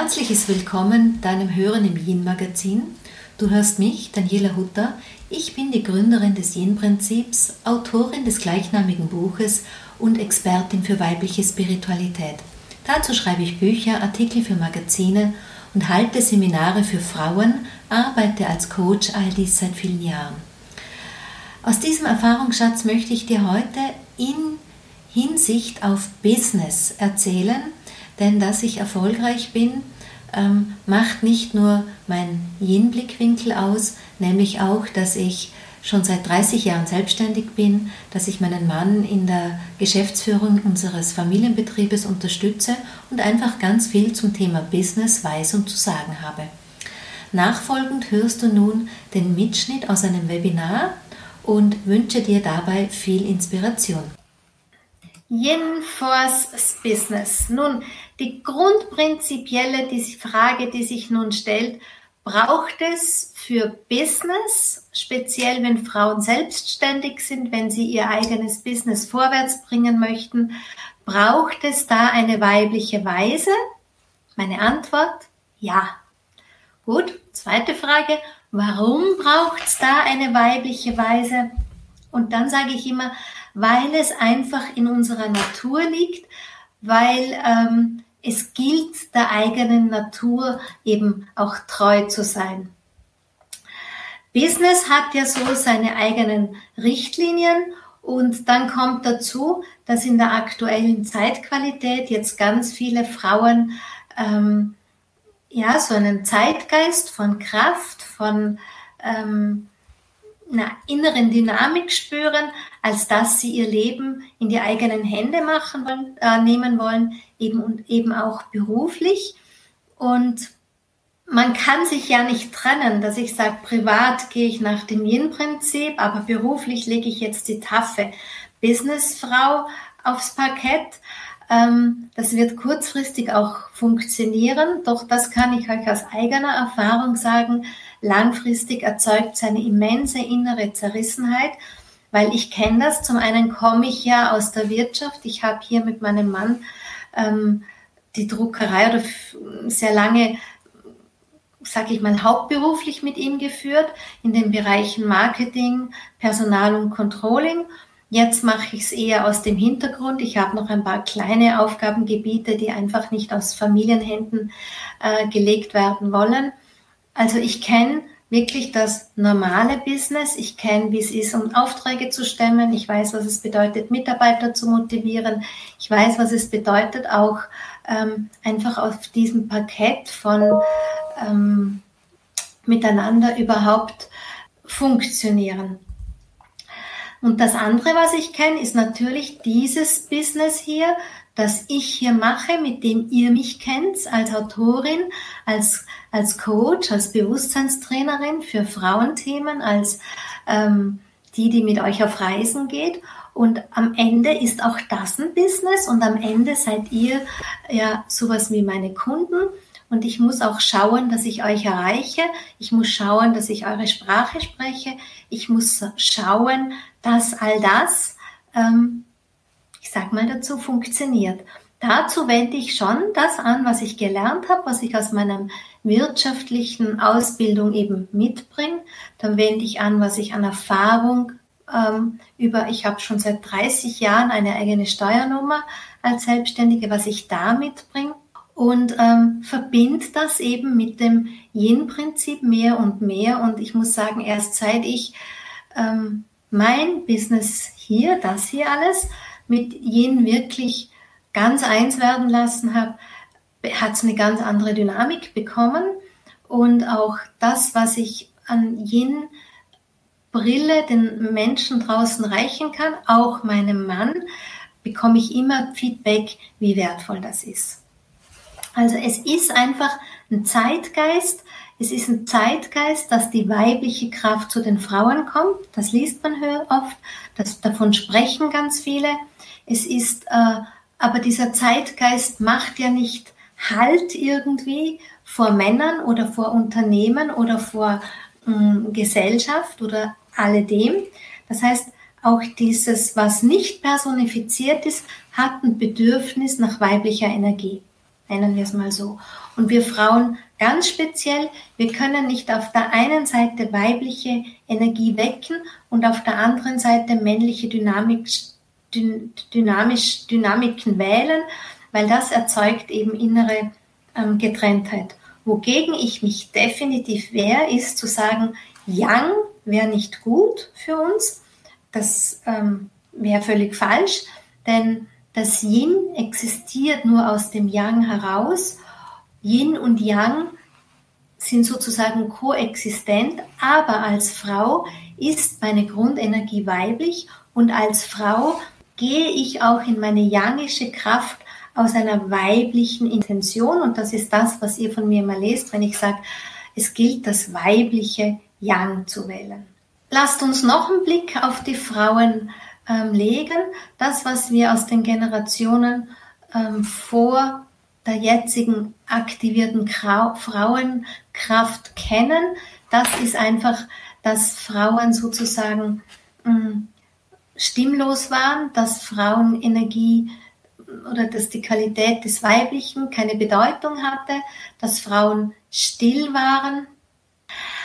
herzliches Willkommen deinem Hören im Yin-Magazin. Du hörst mich, Daniela Hutter. Ich bin die Gründerin des Yin-Prinzips, Autorin des gleichnamigen Buches und Expertin für weibliche Spiritualität. Dazu schreibe ich Bücher, Artikel für Magazine und halte Seminare für Frauen, arbeite als Coach, all dies seit vielen Jahren. Aus diesem Erfahrungsschatz möchte ich dir heute in Hinsicht auf Business erzählen, denn dass ich erfolgreich bin, ähm, macht nicht nur mein Yin-Blickwinkel aus, nämlich auch, dass ich schon seit 30 Jahren selbstständig bin, dass ich meinen Mann in der Geschäftsführung unseres Familienbetriebes unterstütze und einfach ganz viel zum Thema Business weiß und zu sagen habe. Nachfolgend hörst du nun den Mitschnitt aus einem Webinar und wünsche dir dabei viel Inspiration. Yin Force Business. Nun, die grundprinzipielle die Frage, die sich nun stellt, braucht es für Business, speziell wenn Frauen selbstständig sind, wenn sie ihr eigenes Business vorwärts bringen möchten, braucht es da eine weibliche Weise? Meine Antwort, ja. Gut, zweite Frage, warum braucht es da eine weibliche Weise? Und dann sage ich immer, weil es einfach in unserer Natur liegt, weil ähm, es gilt, der eigenen Natur eben auch treu zu sein. Business hat ja so seine eigenen Richtlinien und dann kommt dazu, dass in der aktuellen Zeitqualität jetzt ganz viele Frauen ähm, ja so einen Zeitgeist von Kraft, von ähm, einer inneren Dynamik spüren, als dass sie ihr Leben in die eigenen Hände machen wollen, äh, nehmen wollen, eben und eben auch beruflich. Und man kann sich ja nicht trennen, dass ich sage, privat gehe ich nach dem Yin-Prinzip, aber beruflich lege ich jetzt die taffe Businessfrau aufs Parkett. Ähm, das wird kurzfristig auch funktionieren, doch das kann ich euch aus eigener Erfahrung sagen. Langfristig erzeugt es eine immense innere Zerrissenheit, weil ich kenne das. Zum einen komme ich ja aus der Wirtschaft. Ich habe hier mit meinem Mann ähm, die Druckerei oder sehr lange sage ich mal, hauptberuflich mit ihm geführt in den Bereichen Marketing, Personal und Controlling. Jetzt mache ich es eher aus dem Hintergrund. Ich habe noch ein paar kleine Aufgabengebiete, die einfach nicht aus Familienhänden äh, gelegt werden wollen. Also ich kenne wirklich das normale Business. Ich kenne, wie es ist, um Aufträge zu stemmen. Ich weiß, was es bedeutet, Mitarbeiter zu motivieren. Ich weiß, was es bedeutet, auch ähm, einfach auf diesem Parkett von ähm, miteinander überhaupt funktionieren. Und das andere, was ich kenne, ist natürlich dieses Business hier, das ich hier mache, mit dem ihr mich kennt, als Autorin, als, als Coach, als Bewusstseinstrainerin für Frauenthemen, als ähm, die, die mit euch auf Reisen geht. Und am Ende ist auch das ein Business und am Ende seid ihr ja sowas wie meine Kunden. Und ich muss auch schauen, dass ich euch erreiche. Ich muss schauen, dass ich eure Sprache spreche. Ich muss schauen, dass all das, ähm, ich sag mal dazu, funktioniert. Dazu wende ich schon das an, was ich gelernt habe, was ich aus meiner wirtschaftlichen Ausbildung eben mitbringe. Dann wende ich an, was ich an Erfahrung ähm, über, ich habe schon seit 30 Jahren eine eigene Steuernummer als Selbstständige, was ich da mitbringe und ähm, verbinde das eben mit dem Yin-Prinzip mehr und mehr. Und ich muss sagen, erst seit ich ähm, mein Business hier, das hier alles, mit Yin wirklich ganz eins werden lassen habe, hat es eine ganz andere Dynamik bekommen. Und auch das, was ich an Yin Brille den Menschen draußen reichen kann, auch meinem Mann, bekomme ich immer Feedback, wie wertvoll das ist. Also es ist einfach ein Zeitgeist. Es ist ein Zeitgeist, dass die weibliche Kraft zu den Frauen kommt. Das liest man oft. Das, davon sprechen ganz viele. Es ist, äh, aber dieser Zeitgeist macht ja nicht Halt irgendwie vor Männern oder vor Unternehmen oder vor äh, Gesellschaft oder alledem. Das heißt, auch dieses, was nicht personifiziert ist, hat ein Bedürfnis nach weiblicher Energie. nennen wir es mal so. Und wir Frauen ganz speziell, wir können nicht auf der einen Seite weibliche Energie wecken und auf der anderen Seite männliche Dynamik, dynamisch, Dynamiken wählen, weil das erzeugt eben innere ähm, Getrenntheit. Wogegen ich mich definitiv wehre, ist zu sagen, Yang wäre nicht gut für uns. Das ähm, wäre völlig falsch, denn das Yin existiert nur aus dem Yang heraus. Yin und Yang sind sozusagen koexistent, aber als Frau ist meine Grundenergie weiblich und als Frau gehe ich auch in meine yangische Kraft aus einer weiblichen Intention und das ist das, was ihr von mir immer lest, wenn ich sage, es gilt das weibliche Yang zu wählen. Lasst uns noch einen Blick auf die Frauen ähm, legen. Das, was wir aus den Generationen ähm, vor der jetzigen aktivierten Krau Frauenkraft kennen, das ist einfach, dass Frauen sozusagen mh, mm, stimmlos waren, dass Frauenenergie oder dass die Qualität des Weiblichen keine Bedeutung hatte, dass Frauen still waren.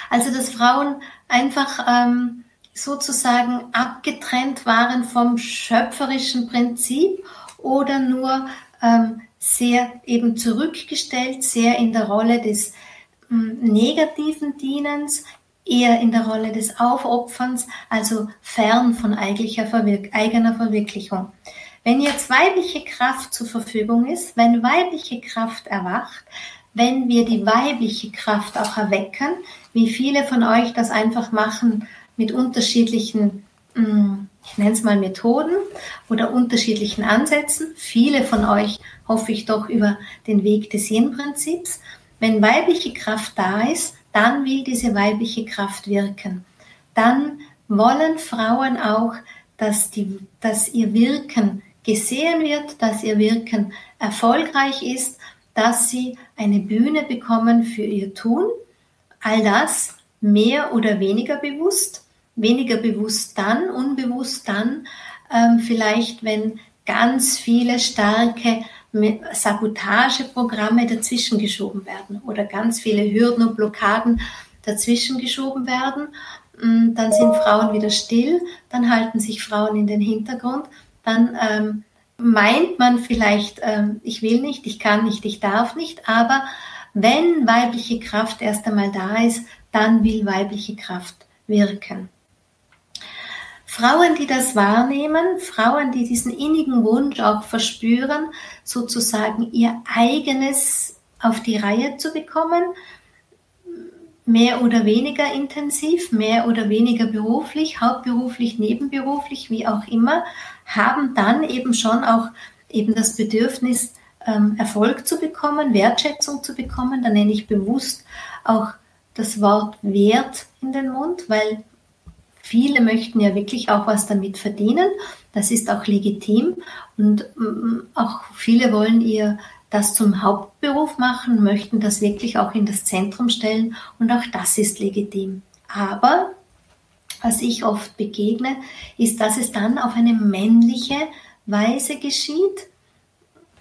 Also dass Frauen einfach ähm, sozusagen abgetrennt waren vom schöpferischen Prinzip oder nur ähm, sehr eben zurückgestellt, sehr in der Rolle des ähm, negativen Dienens, eher in der Rolle des Aufopferns, also fern von Verwirk eigener Verwirklichung. Wenn jetzt weibliche Kraft zur Verfügung ist, wenn weibliche Kraft erwacht, wenn wir die weibliche Kraft auch erwecken, wie viele von euch das einfach machen mit unterschiedlichen, mm, ich nenne es mal Methoden oder unterschiedlichen Ansätzen. Viele von euch hoffe ich doch über den Weg des Yin-Prinzips. Wenn weibliche Kraft da ist, dann will diese weibliche Kraft wirken. Dann wollen Frauen auch, dass, die, dass ihr Wirken gesehen wird, dass ihr Wirken erfolgreich ist, dass sie eine Bühne bekommen für ihr Tun. All das mehr oder weniger bewusst, weniger bewusst dann, unbewusst dann, ähm, vielleicht wenn ganz viele starke Sabotageprogramme dazwischen geschoben werden oder ganz viele Hürden und Blockaden dazwischen geschoben werden. Mm, dann sind Frauen wieder still, dann halten sich Frauen in den Hintergrund, dann ähm, meint man vielleicht, ähm, ich will nicht, ich kann nicht, ich darf nicht, aber wenn weibliche Kraft erst einmal da ist, dann will weibliche Kraft wirken. Frauen, die das wahrnehmen, Frauen, die diesen innigen Wunsch auch verspüren, sozusagen ihr eigenes auf die Reihe zu bekommen, mehr oder weniger intensiv, mehr oder weniger beruflich, hauptberuflich, nebenberuflich, wie auch immer, haben dann eben schon auch eben das Bedürfnis, ähm, Erfolg zu bekommen, Wertschätzung zu bekommen. Da nenne ich bewusst auch das Wort Wert in den Mund, weil viele möchten ja wirklich auch was damit verdienen. Das ist auch legitim und mm, auch viele wollen ihr das zum Hauptberuf machen, möchten das wirklich auch in das Zentrum stellen und auch das ist legitim. Aber was ich oft begegne, ist, dass es dann auf eine männliche Weise geschieht.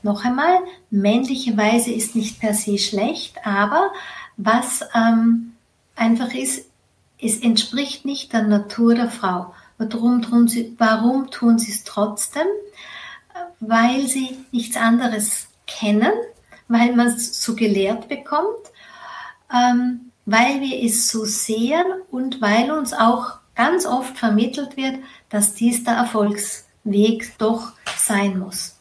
Noch einmal, männliche Weise ist nicht per se schlecht, aber was ähm, einfach ist, es entspricht nicht der Natur der Frau. Warum tun sie, warum tun sie es trotzdem? Weil sie nichts anderes kennen, weil man es so gelehrt bekommt, ähm, weil wir es so sehen und weil uns auch ganz oft vermittelt wird, dass dies der Erfolgsweg doch sein muss.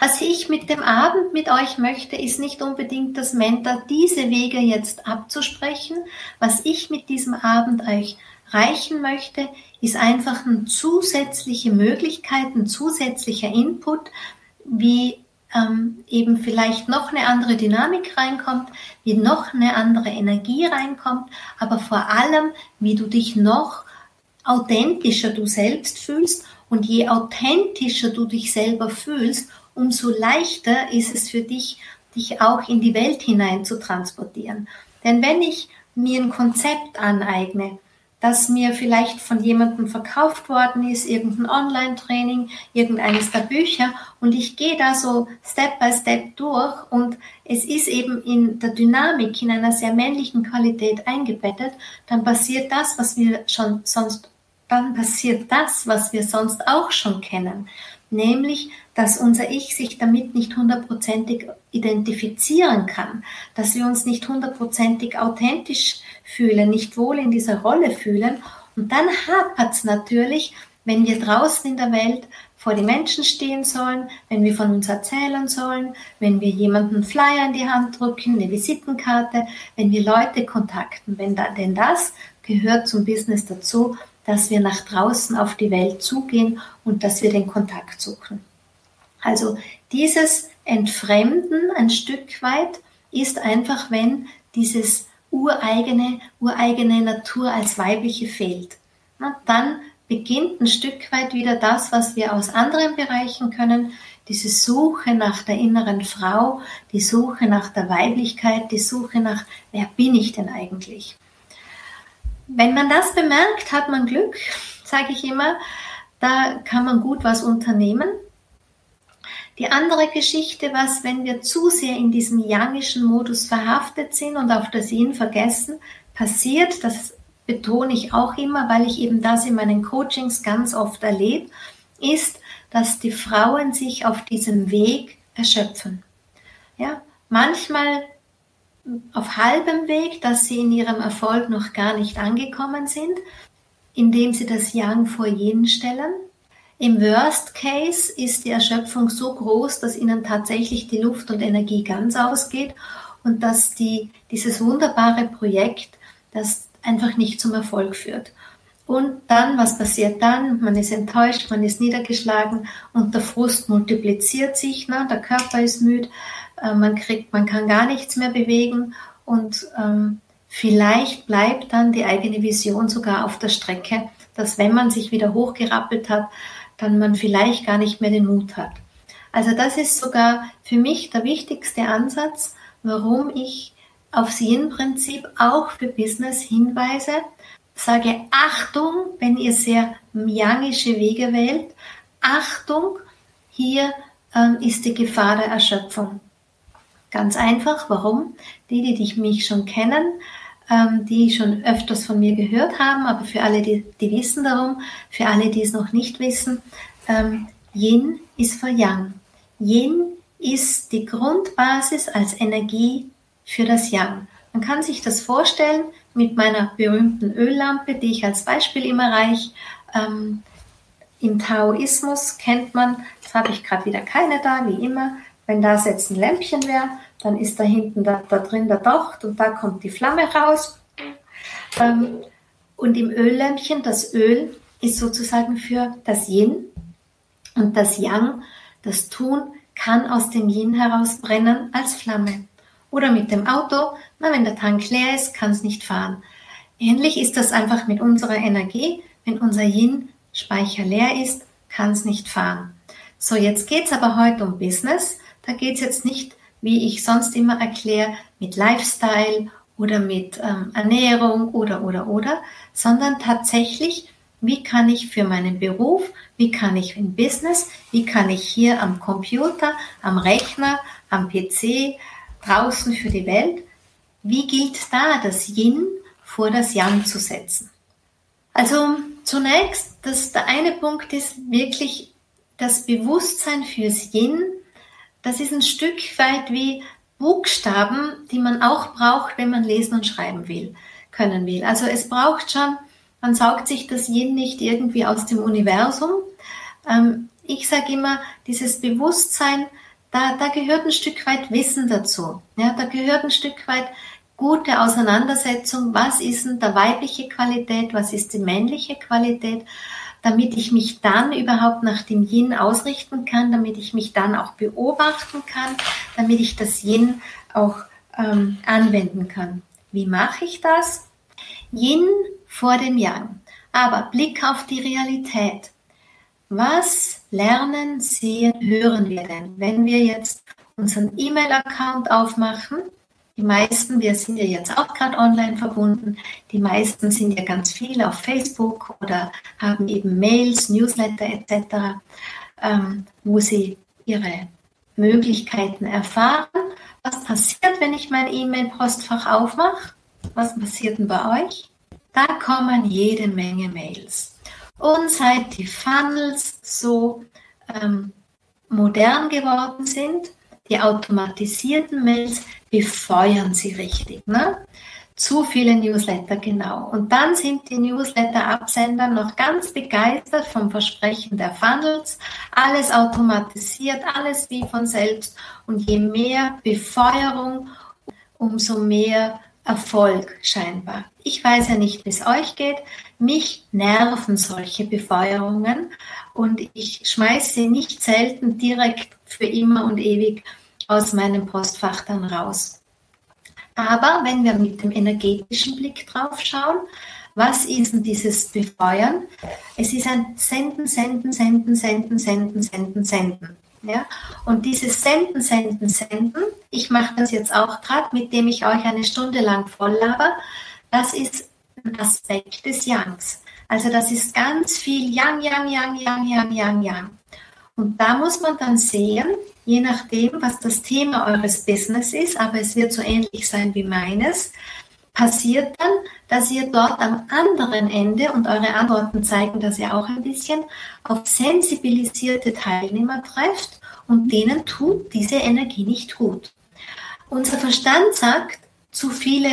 Was ich mit dem Abend mit euch möchte, ist nicht unbedingt das Mentor, diese Wege jetzt abzusprechen. Was ich mit diesem Abend euch reichen möchte, ist einfach eine zusätzliche Möglichkeit, ein zusätzlicher Input, wie ähm, eben vielleicht noch eine andere Dynamik reinkommt, wie noch eine andere Energie reinkommt, aber vor allem, wie du dich noch authentischer du selbst fühlst und je authentischer du dich selber fühlst, umso leichter ist es für dich, dich auch in die Welt hinein zu transportieren. Denn wenn ich mir ein Konzept aneigne, das mir vielleicht von jemandem verkauft worden ist, irgendein Online-Training, irgendeines der Bücher und ich gehe da so Step by Step durch und es ist eben in der Dynamik, in einer sehr männlichen Qualität eingebettet, dann passiert das, was wir schon sonst, dann passiert das, was wir sonst auch schon kennen nämlich dass unser Ich sich damit nicht hundertprozentig identifizieren kann, dass wir uns nicht hundertprozentig authentisch fühlen, nicht wohl in dieser Rolle fühlen. Und dann hapert es natürlich, wenn wir draußen in der Welt vor die Menschen stehen sollen, wenn wir von uns erzählen sollen, wenn wir jemanden Flyer in die Hand drücken, eine Visitenkarte, wenn wir Leute kontakten, wenn da, denn das gehört zum Business dazu, dass wir nach draußen auf die Welt zugehen und dass wir den Kontakt suchen. Also dieses Entfremden ein Stück weit ist einfach, wenn dieses ureigene, ureigene Natur als weibliche fehlt. Na, dann beginnt ein Stück weit wieder das, was wir aus anderen Bereichen können, diese Suche nach der inneren Frau, die Suche nach der Weiblichkeit, die Suche nach, wer bin ich denn eigentlich? Wenn man das bemerkt, hat man Glück, sage ich immer. Da kann man gut was unternehmen. Die andere Geschichte, was, wenn wir zu sehr in diesem yangischen Modus verhaftet sind und auf das Yin vergessen, passiert, das betone ich auch immer, weil ich eben das in meinen Coachings ganz oft erlebe, ist, dass die Frauen sich auf diesem Weg erschöpfen. Ja, manchmal auf halbem Weg, dass sie in ihrem Erfolg noch gar nicht angekommen sind, indem sie das Yang vor Yin stellen. Im Worst Case ist die Erschöpfung so groß, dass ihnen tatsächlich die Luft und Energie ganz ausgeht und dass die, dieses wunderbare Projekt das einfach nicht zum Erfolg führt. Und dann, was passiert dann? Man ist enttäuscht, man ist niedergeschlagen und der Frust multipliziert sich, ne? der Körper ist müde, äh, man kriegt, man kann gar nichts mehr bewegen und ähm, vielleicht bleibt dann die eigene Vision sogar auf der Strecke, dass wenn man sich wieder hochgerappelt hat, dann man vielleicht gar nicht mehr den Mut hat. Also das ist sogar für mich der wichtigste Ansatz, warum ich aufs Yin-Prinzip auch für Business hinweise. Sage Achtung, wenn ihr sehr yangische Wege wählt. Achtung, hier ähm, ist die Gefahr der Erschöpfung. Ganz einfach. Warum? Die, die dich mich schon kennen, ähm, die schon öfters von mir gehört haben, aber für alle, die, die wissen darum, für alle, die es noch nicht wissen, ähm, Yin ist für Yang. Yin ist die Grundbasis als Energie für das Yang. Man kann sich das vorstellen mit meiner berühmten Öllampe, die ich als Beispiel immer reiche. Ähm, Im Taoismus kennt man, jetzt habe ich gerade wieder keine da, wie immer, wenn das jetzt ein Lämpchen wäre, dann ist da hinten da, da drin der Docht und da kommt die Flamme raus. Ähm, und im Öllämpchen, das Öl ist sozusagen für das Yin und das Yang, das Tun, kann aus dem Yin heraus brennen als Flamme. Oder mit dem Auto, na, wenn der Tank leer ist, kann es nicht fahren. Ähnlich ist das einfach mit unserer Energie. Wenn unser Yin-Speicher leer ist, kann es nicht fahren. So, jetzt geht es aber heute um Business. Da geht es jetzt nicht, wie ich sonst immer erkläre, mit Lifestyle oder mit ähm, Ernährung oder oder oder, sondern tatsächlich, wie kann ich für meinen Beruf, wie kann ich im Business, wie kann ich hier am Computer, am Rechner, am PC, draußen für die Welt, wie gilt da das Yin vor das Yang zu setzen? Also zunächst, das, der eine Punkt ist wirklich das Bewusstsein fürs Yin das ist ein Stück weit wie Buchstaben, die man auch braucht, wenn man lesen und schreiben will, können will. Also es braucht schon, man saugt sich das Yin nicht irgendwie aus dem Universum. Ähm, ich sage immer, dieses Bewusstsein, da, da gehört ein Stück weit Wissen dazu. Ja, da gehört ein Stück weit gute Auseinandersetzung, was ist denn der weibliche Qualität, was ist die männliche Qualität damit ich mich dann überhaupt nach dem Yin ausrichten kann, damit ich mich dann auch beobachten kann, damit ich das Yin auch ähm, anwenden kann. Wie mache ich das? Yin vor dem Yang. Aber Blick auf die Realität. Was lernen, sehen, hören wir denn, wenn wir jetzt unseren E-Mail-Account aufmachen? Die meisten, wir sind ja jetzt auch gerade online verbunden, die meisten sind ja ganz viel auf Facebook oder haben eben Mails, Newsletter etc., ähm, wo sie ihre Möglichkeiten erfahren. Was passiert, wenn ich mein E-Mail-Postfach aufmache? Was passiert denn bei euch? Da kommen jede Menge Mails. Und seit die Funnels so ähm, modern geworden sind, die automatisierten Mails befeuern sie richtig. Ne? Zu viele Newsletter, genau. Und dann sind die Newsletter-Absender noch ganz begeistert vom Versprechen der Funnels. Alles automatisiert, alles wie von selbst. Und je mehr Befeuerung, umso mehr Erfolg scheinbar. Ich weiß ja nicht, wie es euch geht. Mich nerven solche Befeuerungen und ich schmeiße sie nicht selten direkt für immer und ewig aus meinem Postfach dann raus. Aber wenn wir mit dem energetischen Blick drauf schauen, was ist denn dieses Befeuern? Es ist ein Senden, Senden, Senden, Senden, Senden, Senden, Senden. Ja? Und dieses Senden, Senden, Senden, ich mache das jetzt auch gerade, mit dem ich euch eine Stunde lang voll laber, das ist ein Aspekt des Yangs. Also das ist ganz viel Yang, Yang, Yang, Yang, Yang, Yang, Yang. Und da muss man dann sehen, je nachdem, was das Thema eures Business ist, aber es wird so ähnlich sein wie meines, passiert dann, dass ihr dort am anderen Ende, und eure Antworten zeigen das ja auch ein bisschen, auf sensibilisierte Teilnehmer trefft und denen tut diese Energie nicht gut. Unser Verstand sagt, zu viele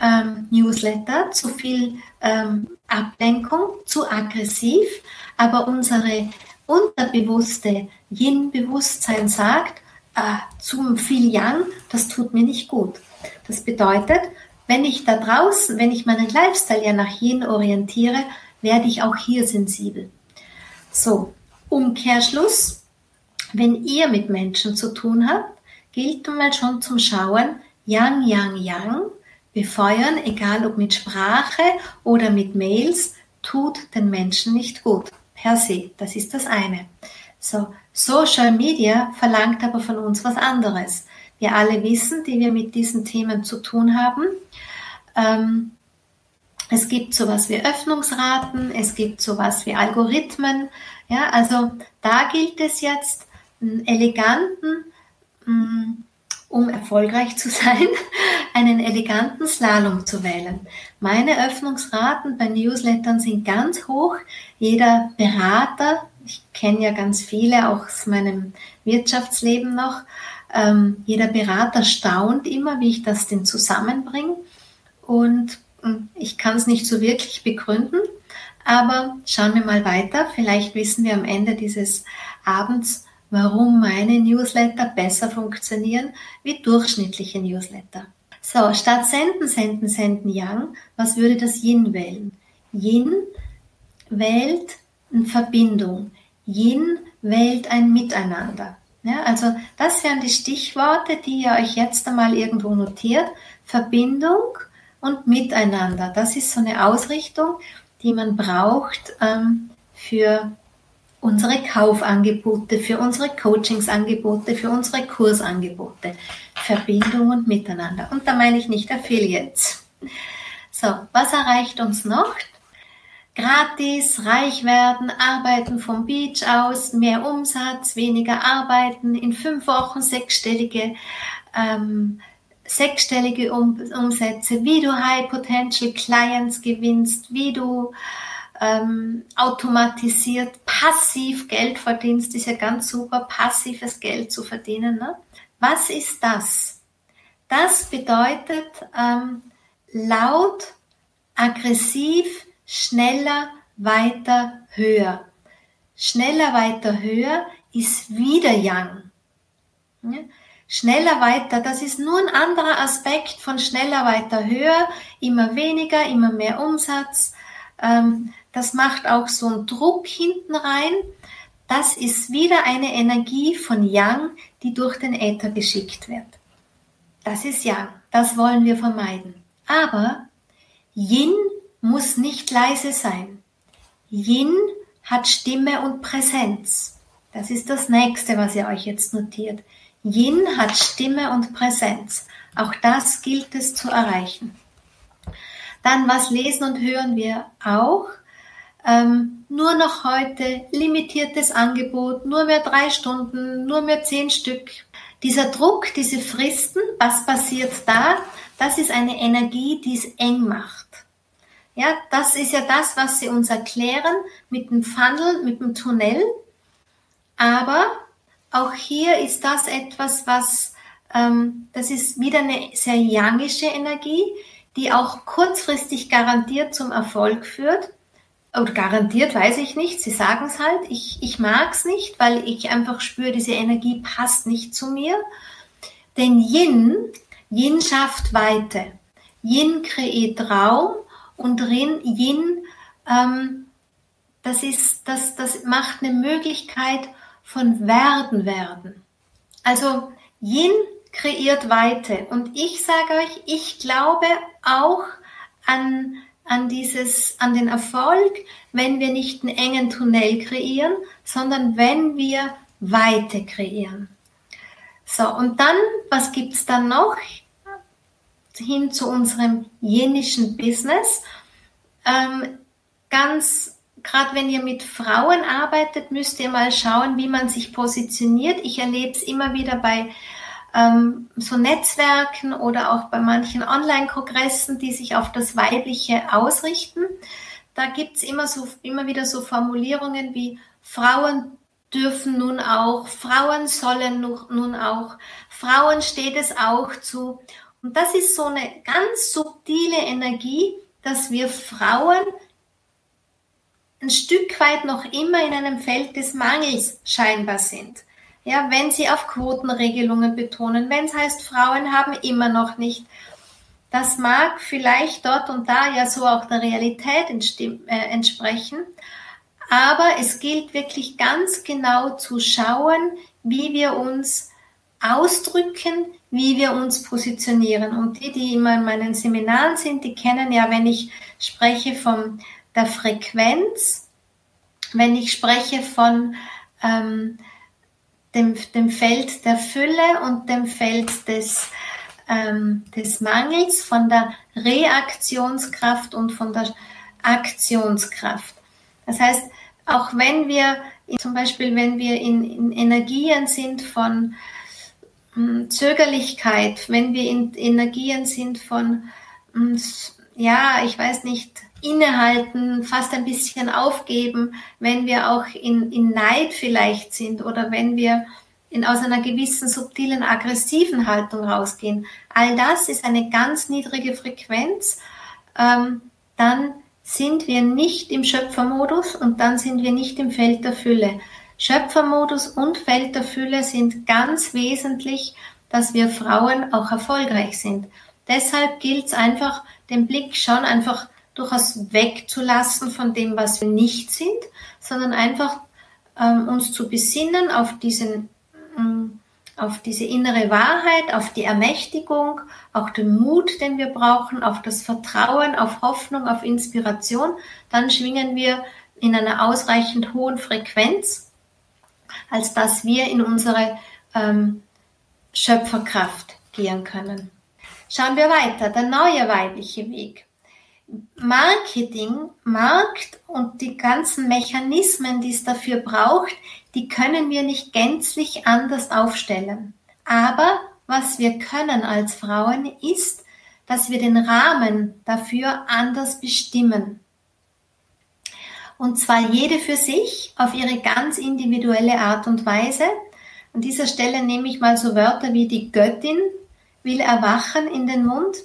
ähm, Newsletter, zu viel ähm, Ablenkung, zu aggressiv, aber unsere unterbewusste Yin-Bewusstsein sagt, äh, zu viel Yang, das tut mir nicht gut. Das bedeutet, wenn ich da draußen, wenn ich meinen Lifestyle ja nach Yin orientiere, werde ich auch hier sensibel. So, Umkehrschluss, wenn ihr mit Menschen zu tun habt, gilt nun mal schon zum Schauen, Yang, Yang, Yang, befeuern, egal ob mit Sprache oder mit Mails, tut den Menschen nicht gut per se. Das ist das eine. So, Social Media verlangt aber von uns was anderes. Wir alle wissen, die wir mit diesen Themen zu tun haben. Ähm, es gibt sowas wie Öffnungsraten, es gibt sowas wie Algorithmen. Ja, also da gilt es jetzt, einen eleganten, mm, um erfolgreich zu sein, einen eleganten Slalom zu wählen. Meine Öffnungsraten bei Newslettern sind ganz hoch. Jeder Berater, ich kenne ja ganz viele auch aus meinem Wirtschaftsleben noch, ähm, jeder Berater staunt immer, wie ich das denn zusammenbringe. Und hm, ich kann es nicht so wirklich begründen, aber schauen wir mal weiter. Vielleicht wissen wir am Ende dieses Abends, warum meine Newsletter besser funktionieren wie durchschnittliche Newsletter. So, statt senden, senden, senden Yang, was würde das Yin wählen? Yin wählt eine Verbindung. Yin wählt ein Miteinander. Ja, also das wären die Stichworte, die ihr euch jetzt einmal irgendwo notiert. Verbindung und Miteinander. Das ist so eine Ausrichtung, die man braucht ähm, für unsere Kaufangebote, für unsere Coachingsangebote, für unsere Kursangebote. Verbindung und Miteinander. Und da meine ich nicht Affiliates. So, was erreicht uns noch? Gratis, reich werden, arbeiten vom Beach aus, mehr Umsatz, weniger arbeiten, in fünf Wochen sechsstellige, ähm, sechsstellige um Umsätze, wie du High Potential Clients gewinnst, wie du ähm, automatisiert passiv Geld verdienst, ist ja ganz super, passives Geld zu verdienen. Ne? Was ist das? Das bedeutet ähm, laut, aggressiv, schneller, weiter, höher. Schneller, weiter, höher ist wieder Yang. Ja? Schneller, weiter, das ist nur ein anderer Aspekt von schneller, weiter, höher, immer weniger, immer mehr Umsatz. Ähm, das macht auch so einen Druck hinten rein. Das ist wieder eine Energie von Yang, die durch den Äther geschickt wird. Das ist Yang. Das wollen wir vermeiden. Aber Yin muss nicht leise sein. Yin hat Stimme und Präsenz. Das ist das nächste, was ihr euch jetzt notiert. Yin hat Stimme und Präsenz. Auch das gilt es zu erreichen. Dann, was lesen und hören wir auch? Ähm, nur noch heute limitiertes Angebot, nur mehr drei Stunden, nur mehr zehn Stück. Dieser Druck, diese Fristen, was passiert da? Das ist eine Energie, die es eng macht. Ja, das ist ja das, was sie uns erklären mit dem Funnel, mit dem Tunnel. Aber auch hier ist das etwas, was, ähm, das ist wieder eine sehr yangische Energie, die auch kurzfristig garantiert zum Erfolg führt. Oder garantiert weiß ich nicht, sie sagen es halt. Ich, ich mag es nicht, weil ich einfach spüre, diese Energie passt nicht zu mir. Denn Yin, Yin schafft Weite. Yin kreiert Raum und Yin, ähm, das, ist, das, das macht eine Möglichkeit von Werden werden. Also Yin kreiert Weite. Und ich sage euch, ich glaube auch an, an dieses, an den Erfolg, wenn wir nicht einen engen Tunnel kreieren, sondern wenn wir Weite kreieren. So, und dann, was gibt's dann noch? Hin zu unserem jenischen Business. Ähm, ganz gerade wenn ihr mit Frauen arbeitet, müsst ihr mal schauen, wie man sich positioniert. Ich erlebe es immer wieder bei ähm, so Netzwerken oder auch bei manchen Online-Kongressen, die sich auf das Weibliche ausrichten. Da gibt es immer, so, immer wieder so Formulierungen wie Frauen dürfen nun auch, Frauen sollen nun auch, Frauen steht es auch zu. Und das ist so eine ganz subtile Energie, dass wir Frauen ein Stück weit noch immer in einem Feld des Mangels scheinbar sind. Ja, wenn sie auf Quotenregelungen betonen, wenn es heißt, Frauen haben immer noch nicht. Das mag vielleicht dort und da ja so auch der Realität äh, entsprechen, aber es gilt wirklich ganz genau zu schauen, wie wir uns ausdrücken, wie wir uns positionieren. Und die, die immer in meinen Seminaren sind, die kennen ja, wenn ich spreche vom der Frequenz, wenn ich spreche von ähm, dem, dem Feld der Fülle und dem Feld des, ähm, des Mangels, von der Reaktionskraft und von der Aktionskraft. Das heißt, auch wenn wir zum Beispiel, wenn wir in, in Energien sind von hm, Zögerlichkeit, wenn wir in Energien sind von, hm, ja, ich weiß nicht, innehalten, fast ein bisschen aufgeben, wenn wir auch in, in Neid vielleicht sind oder wenn wir in, aus einer gewissen subtilen aggressiven Haltung rausgehen. All das ist eine ganz niedrige Frequenz. Ähm, dann sind wir nicht im Schöpfermodus und dann sind wir nicht im Feld der Fülle. Schöpfermodus und Feld der Fülle sind ganz wesentlich, dass wir Frauen auch erfolgreich sind. Deshalb gilt es einfach, den Blick schon einfach durchaus wegzulassen von dem, was wir nicht sind, sondern einfach ähm, uns zu besinnen auf diesen, ähm, auf diese innere Wahrheit, auf die Ermächtigung, auch den Mut, den wir brauchen, auf das Vertrauen, auf Hoffnung, auf Inspiration, dann schwingen wir in einer ausreichend hohen Frequenz, als dass wir in unsere ähm, Schöpferkraft gehen können. Schauen wir weiter, der neue weibliche Weg. Marketing, Markt und die ganzen Mechanismen, die es dafür braucht, die können wir nicht gänzlich anders aufstellen. Aber was wir können als Frauen ist, dass wir den Rahmen dafür anders bestimmen. Und zwar jede für sich auf ihre ganz individuelle Art und Weise. An dieser Stelle nehme ich mal so Wörter wie die Göttin will erwachen in den Mund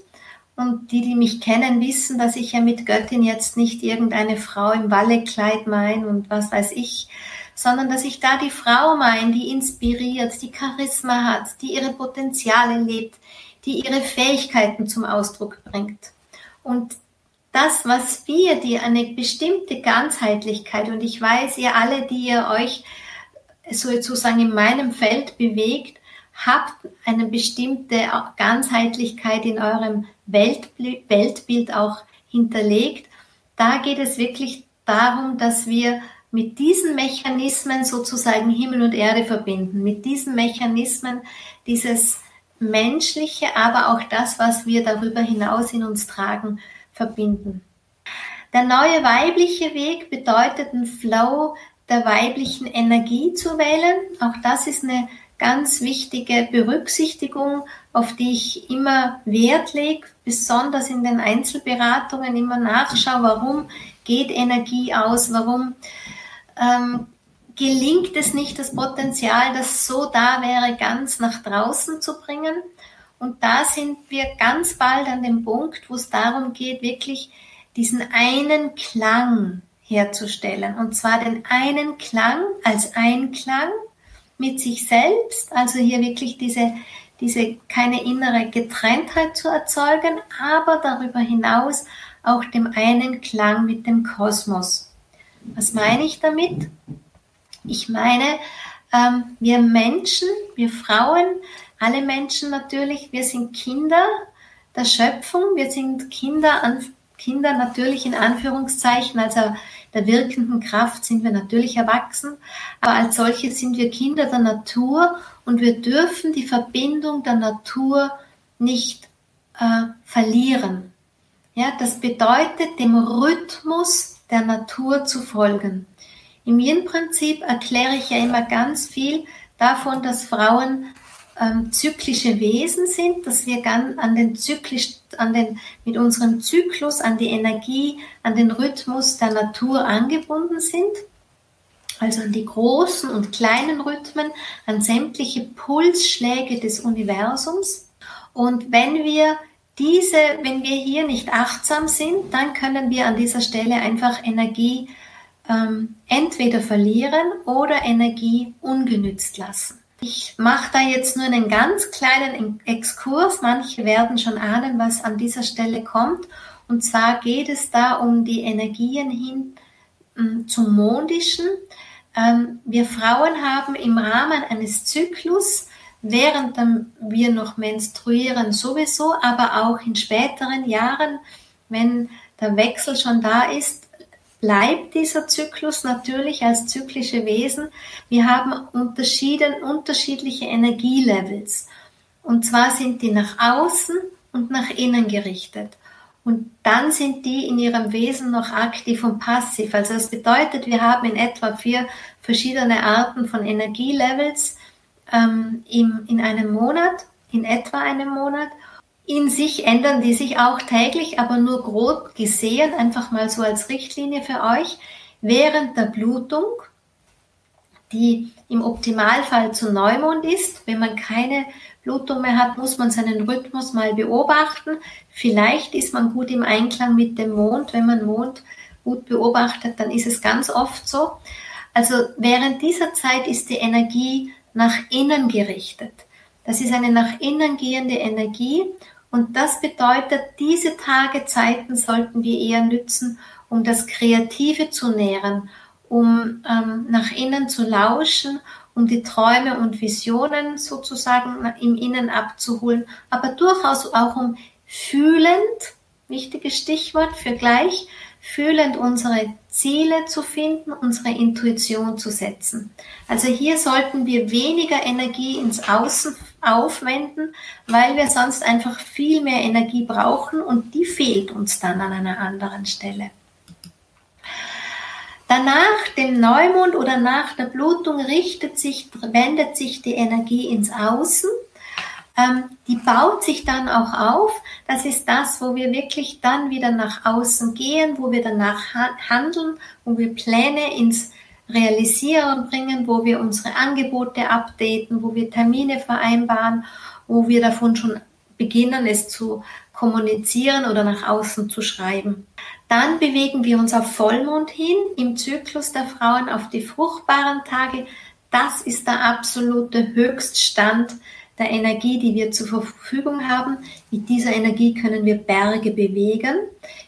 und die, die mich kennen, wissen, dass ich ja mit Göttin jetzt nicht irgendeine Frau im Wallekleid mein und was weiß ich, sondern dass ich da die Frau mein, die inspiriert, die Charisma hat, die ihre Potenziale lebt, die ihre Fähigkeiten zum Ausdruck bringt. Und das, was wir, die eine bestimmte Ganzheitlichkeit, und ich weiß, ihr alle, die ihr euch sozusagen in meinem Feld bewegt, habt eine bestimmte Ganzheitlichkeit in eurem Weltbild auch hinterlegt. Da geht es wirklich darum, dass wir mit diesen Mechanismen sozusagen Himmel und Erde verbinden, mit diesen Mechanismen dieses Menschliche, aber auch das, was wir darüber hinaus in uns tragen, verbinden. Der neue weibliche Weg bedeutet einen Flow der weiblichen Energie zu wählen. Auch das ist eine ganz wichtige Berücksichtigung, auf die ich immer Wert lege, besonders in den Einzelberatungen immer nachschaue, warum geht Energie aus, warum ähm, gelingt es nicht, das Potenzial, das so da wäre, ganz nach draußen zu bringen. Und da sind wir ganz bald an dem Punkt, wo es darum geht, wirklich diesen einen Klang herzustellen. Und zwar den einen Klang als Einklang mit sich selbst, also hier wirklich diese, diese keine innere Getrenntheit zu erzeugen, aber darüber hinaus auch dem einen Klang mit dem Kosmos. Was meine ich damit? Ich meine, ähm, wir Menschen, wir Frauen, alle Menschen natürlich, wir sind Kinder der Schöpfung, wir sind Kinder, an, Kinder natürlich in Anführungszeichen, also der wirkenden Kraft sind wir natürlich erwachsen, aber als solche sind wir Kinder der Natur und wir dürfen die Verbindung der Natur nicht äh, verlieren. Ja, das bedeutet, dem Rhythmus der Natur zu folgen. Im Yin-Prinzip erkläre ich ja immer ganz viel davon, dass Frauen ähm, zyklische Wesen sind, dass wir ganz an den zyklisch, an den, mit unserem Zyklus, an die Energie, an den Rhythmus der Natur angebunden sind. Also an die großen und kleinen Rhythmen, an sämtliche Pulsschläge des Universums. Und wenn wir diese, wenn wir hier nicht achtsam sind, dann können wir an dieser Stelle einfach Energie ähm, entweder verlieren oder Energie ungenützt lassen. Ich mache da jetzt nur einen ganz kleinen Exkurs. Manche werden schon ahnen, was an dieser Stelle kommt. Und zwar geht es da um die Energien hin ähm, zum Mondischen. Ähm, wir Frauen haben im Rahmen eines Zyklus, während wir noch menstruieren sowieso, aber auch in späteren Jahren, wenn der Wechsel schon da ist, bleibt dieser Zyklus natürlich als zyklische Wesen. Wir haben unterschieden, unterschiedliche Energielevels. Und zwar sind die nach außen und nach innen gerichtet. Und dann sind die in ihrem Wesen noch aktiv und passiv. Also das bedeutet, wir haben in etwa vier verschiedene Arten von Energielevels ähm, im, in einem Monat, in etwa einem Monat. In sich ändern die sich auch täglich, aber nur grob gesehen, einfach mal so als Richtlinie für euch. Während der Blutung, die im Optimalfall zu Neumond ist, wenn man keine Blutung mehr hat, muss man seinen Rhythmus mal beobachten. Vielleicht ist man gut im Einklang mit dem Mond. Wenn man Mond gut beobachtet, dann ist es ganz oft so. Also während dieser Zeit ist die Energie nach innen gerichtet. Das ist eine nach innen gehende Energie und das bedeutet, diese Tage, Zeiten sollten wir eher nützen, um das Kreative zu nähren, um ähm, nach innen zu lauschen, um die Träume und Visionen sozusagen im Innen abzuholen, aber durchaus auch um fühlend, wichtiges Stichwort für gleich, fühlend unsere Ziele zu finden, unsere Intuition zu setzen. Also hier sollten wir weniger Energie ins Außen aufwenden, weil wir sonst einfach viel mehr Energie brauchen und die fehlt uns dann an einer anderen Stelle. Danach, dem Neumond oder nach der Blutung, richtet sich, wendet sich die Energie ins Außen. Ähm, die baut sich dann auch auf. Das ist das, wo wir wirklich dann wieder nach außen gehen, wo wir danach handeln, wo wir Pläne ins Realisieren bringen, wo wir unsere Angebote updaten, wo wir Termine vereinbaren, wo wir davon schon beginnen, es zu kommunizieren oder nach außen zu schreiben. Dann bewegen wir uns auf Vollmond hin, im Zyklus der Frauen auf die fruchtbaren Tage. Das ist der absolute Höchststand der Energie, die wir zur Verfügung haben. Mit dieser Energie können wir Berge bewegen.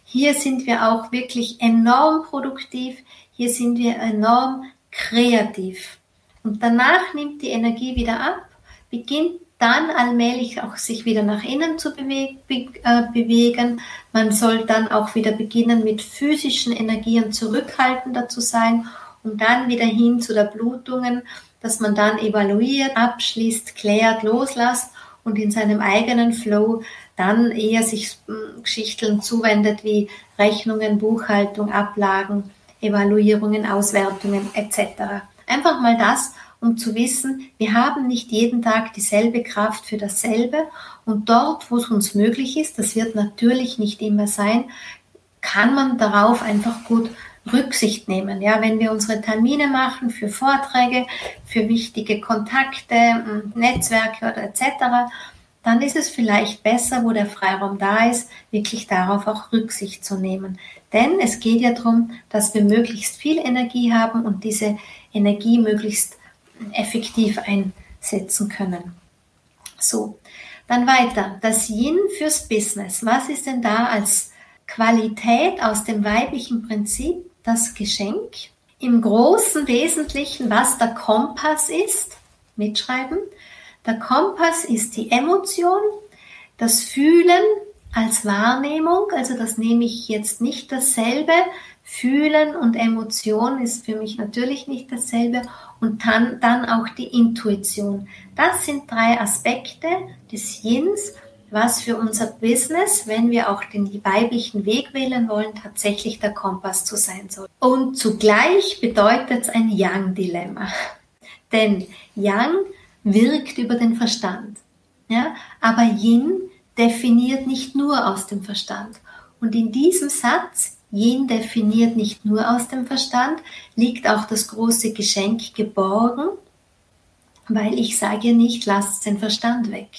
Hier sind wir auch wirklich enorm produktiv. Hier sind wir enorm kreativ. Und danach nimmt die Energie wieder ab, beginnt dann allmählich auch sich wieder nach innen zu äh, bewegen. Man soll dann auch wieder beginnen, mit physischen Energien zurückhaltender zu sein, um dann wieder hin zu der Blutungen, dass man dann evaluiert, abschließt, klärt, loslässt und in seinem eigenen Flow dann eher sich hm, Geschichten zuwendet wie Rechnungen, Buchhaltung, Ablagen, Evaluierungen, Auswertungen etc. Einfach mal das, um zu wissen, wir haben nicht jeden Tag dieselbe Kraft für dasselbe und dort, wo es uns möglich ist, das wird natürlich nicht immer sein, kann man darauf einfach gut Rücksicht nehmen. Ja, wenn wir unsere Termine machen für Vorträge, für wichtige Kontakte, hm, Netzwerke oder etc., dann ist es vielleicht besser, wo der Freiraum da ist, wirklich darauf auch Rücksicht zu nehmen. Denn es geht ja darum, dass wir möglichst viel Energie haben und diese Energie möglichst effektiv einsetzen können. So, dann weiter. Das Yin fürs Business. Was ist denn da als Qualität aus dem weiblichen Prinzip das Geschenk? Im großen Wesentlichen, was der Kompass ist, mitschreiben. Der Kompass ist die Emotion, das Fühlen als Wahrnehmung, also das nehme ich jetzt nicht dasselbe. Fühlen und Emotion ist für mich natürlich nicht dasselbe und dann, dann auch die Intuition. Das sind drei Aspekte des Yins, was für unser Business, wenn wir auch den weiblichen Weg wählen wollen, tatsächlich der Kompass zu sein soll. Und zugleich bedeutet es ein Yang-Dilemma. Denn Yang wirkt über den Verstand. Ja? Aber Yin definiert nicht nur aus dem Verstand. Und in diesem Satz, Yin definiert nicht nur aus dem Verstand, liegt auch das große Geschenk geborgen, weil ich sage nicht, lasst den Verstand weg.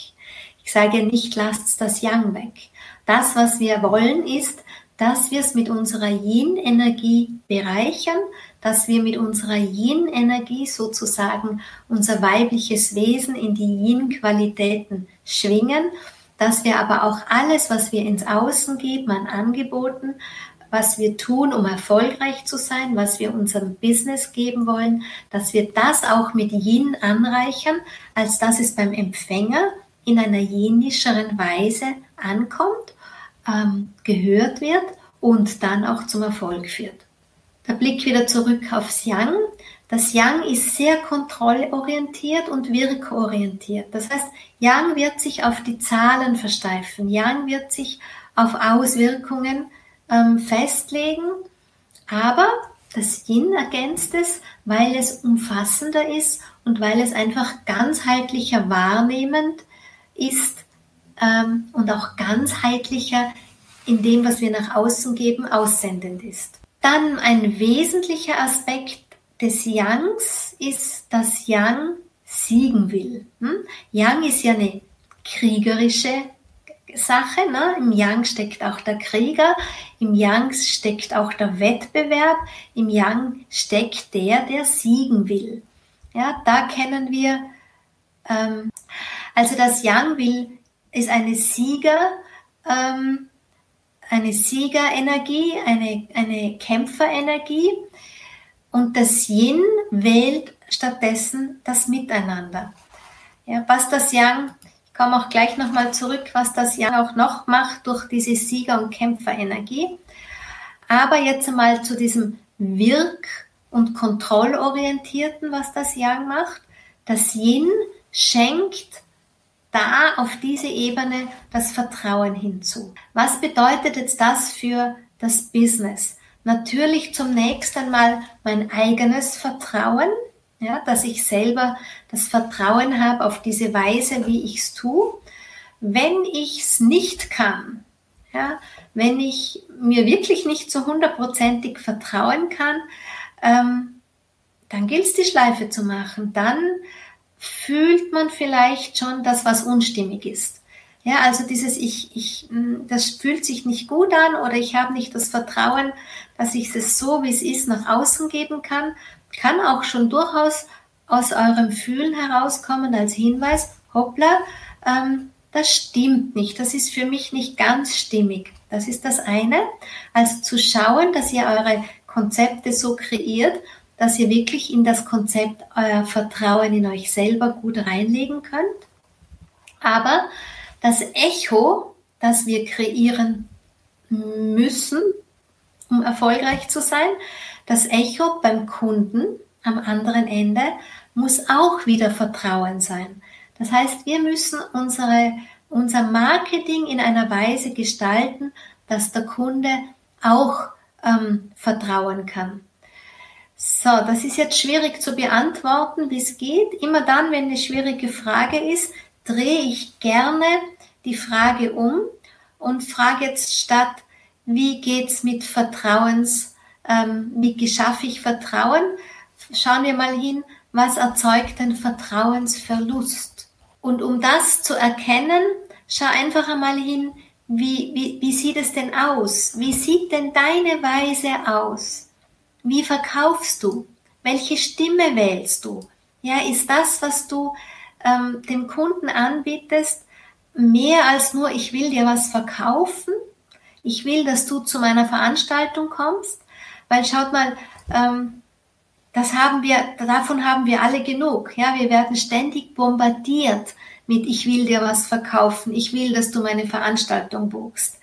Ich sage nicht, lasst das Yang weg. Das, was wir wollen, ist, dass wir es mit unserer Yin-Energie bereichern, dass wir mit unserer Yin-Energie sozusagen unser weibliches Wesen in die Yin-Qualitäten schwingen, dass wir aber auch alles, was wir ins Außen geben an Angeboten, was wir tun, um erfolgreich zu sein, was wir unserem Business geben wollen, dass wir das auch mit Yin anreichern, als dass es beim Empfänger in einer jenischeren Weise ankommt ähm, gehört wird und dann auch zum Erfolg führt. Der Blick wieder zurück aufs Yang. Das Yang ist sehr kontrollorientiert und wirkorientiert. Das heißt, Yang wird sich auf die Zahlen versteifen. Yang wird sich auf Auswirkungen ähm, festlegen. Aber das Yin ergänzt es, weil es umfassender ist und weil es einfach ganzheitlicher wahrnehmend ist ähm, und auch ganzheitlicher in dem, was wir nach außen geben, aussendend ist. Dann ein wesentlicher Aspekt des Yangs ist, dass Yang siegen will. Hm? Yang ist ja eine kriegerische Sache. Ne? Im Yang steckt auch der Krieger, im Yang steckt auch der Wettbewerb, im Yang steckt der, der siegen will. Ja, da kennen wir, ähm, also das Yang will ist eine Sieger, ähm, eine Siegerenergie, eine, eine Kämpferenergie. Und das Yin wählt stattdessen das Miteinander. Ja, was das Yang, ich komme auch gleich nochmal zurück, was das Yang auch noch macht durch diese Sieger- und Kämpferenergie. Aber jetzt einmal zu diesem Wirk- und Kontrollorientierten, was das Yang macht. Das Yin schenkt da auf diese Ebene das Vertrauen hinzu. Was bedeutet jetzt das für das Business? Natürlich zunächst einmal mein eigenes Vertrauen, ja, dass ich selber das Vertrauen habe auf diese Weise, wie ich es tue. Wenn ich es nicht kann, ja, wenn ich mir wirklich nicht so hundertprozentig vertrauen kann, ähm, dann gilt es, die Schleife zu machen. Dann fühlt man vielleicht schon, dass was unstimmig ist. Ja, also dieses ich, ich, hm, das fühlt sich nicht gut an oder ich habe nicht das Vertrauen, dass ich es so, wie es ist, nach außen geben kann, kann auch schon durchaus aus eurem Fühlen herauskommen als Hinweis, hoppla, ähm, das stimmt nicht, das ist für mich nicht ganz stimmig. Das ist das eine, also zu schauen, dass ihr eure Konzepte so kreiert, dass ihr wirklich in das Konzept euer Vertrauen in euch selber gut reinlegen könnt. Aber das Echo, das wir kreieren müssen, um erfolgreich zu sein, das Echo beim Kunden am anderen Ende muss auch wieder Vertrauen sein. Das heißt, wir müssen unsere, unser Marketing in einer Weise gestalten, dass der Kunde auch ähm, vertrauen kann. So, das ist jetzt schwierig zu beantworten, wie es geht. Immer dann, wenn eine schwierige Frage ist, drehe ich gerne die Frage um und frage jetzt statt, wie geht's mit Vertrauens, ähm, wie schaffe ich Vertrauen? Schauen wir mal hin, was erzeugt den Vertrauensverlust? Und um das zu erkennen, schau einfach einmal hin, wie, wie, wie sieht es denn aus? Wie sieht denn deine Weise aus? Wie verkaufst du? Welche Stimme wählst du? Ja, ist das, was du ähm, dem Kunden anbietest, mehr als nur, ich will dir was verkaufen? Ich will, dass du zu meiner Veranstaltung kommst? Weil schaut mal, ähm, das haben wir, davon haben wir alle genug. Ja, wir werden ständig bombardiert mit ich will dir was verkaufen, ich will, dass du meine Veranstaltung buchst.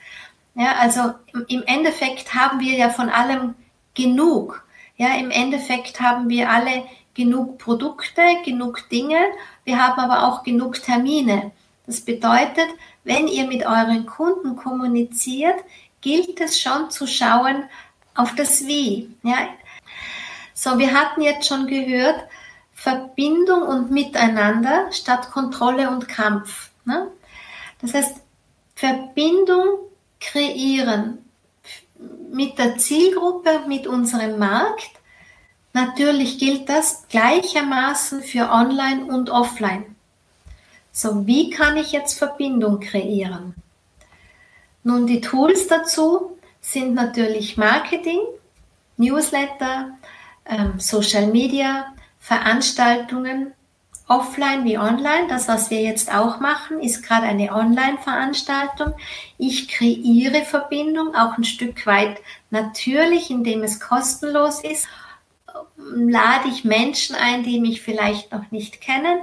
Ja, also im Endeffekt haben wir ja von allem genug. Ja, im Endeffekt haben wir alle genug Produkte, genug Dinge. Wir haben aber auch genug Termine. Das bedeutet, wenn ihr mit euren Kunden kommuniziert, gilt es schon zu schauen auf das Wie. Ja. So, wir hatten jetzt schon gehört, Verbindung und Miteinander statt Kontrolle und Kampf. Ne? Das heißt, Verbindung kreieren mit der Zielgruppe, mit unserem Markt. Natürlich gilt das gleichermaßen für Online und Offline. So, wie kann ich jetzt Verbindung kreieren? Nun, die Tools dazu sind natürlich Marketing, Newsletter, ähm, Social Media, Veranstaltungen, offline wie online. Das, was wir jetzt auch machen, ist gerade eine Online-Veranstaltung. Ich kreiere Verbindung auch ein Stück weit natürlich, indem es kostenlos ist. Lade ich Menschen ein, die mich vielleicht noch nicht kennen,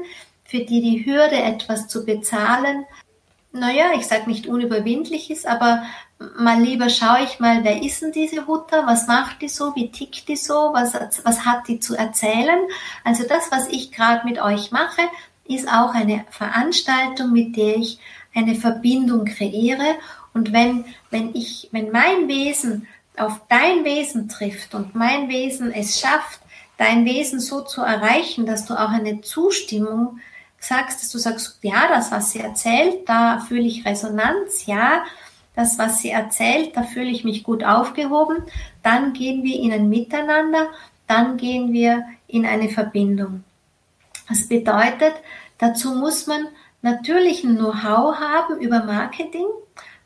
für die die Hürde, etwas zu bezahlen, naja, ich sage nicht unüberwindlich ist, aber mal lieber schaue ich mal, wer ist denn diese Hutter, was macht die so, wie tickt die so, was, was hat die zu erzählen. Also das, was ich gerade mit euch mache, ist auch eine Veranstaltung, mit der ich eine Verbindung kreiere. Und wenn, wenn ich, wenn mein Wesen auf dein Wesen trifft und mein Wesen es schafft, dein Wesen so zu erreichen, dass du auch eine Zustimmung sagst, dass du sagst, ja, das, was sie erzählt, da fühle ich Resonanz, ja, das, was sie erzählt, da fühle ich mich gut aufgehoben, dann gehen wir in ein Miteinander, dann gehen wir in eine Verbindung. Das bedeutet, dazu muss man natürlich ein Know-how haben über Marketing.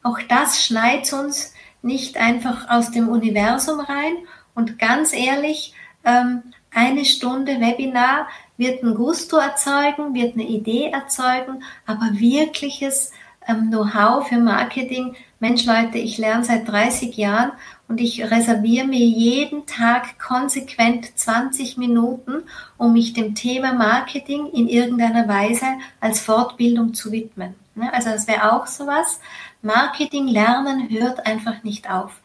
Auch das schneit uns nicht einfach aus dem Universum rein. Und ganz ehrlich, ähm, eine Stunde Webinar wird ein Gusto erzeugen, wird eine Idee erzeugen, aber wirkliches ähm, Know-how für Marketing. Mensch, Leute, ich lerne seit 30 Jahren und ich reserviere mir jeden Tag konsequent 20 Minuten, um mich dem Thema Marketing in irgendeiner Weise als Fortbildung zu widmen. Ne? Also das wäre auch sowas. Marketing lernen hört einfach nicht auf.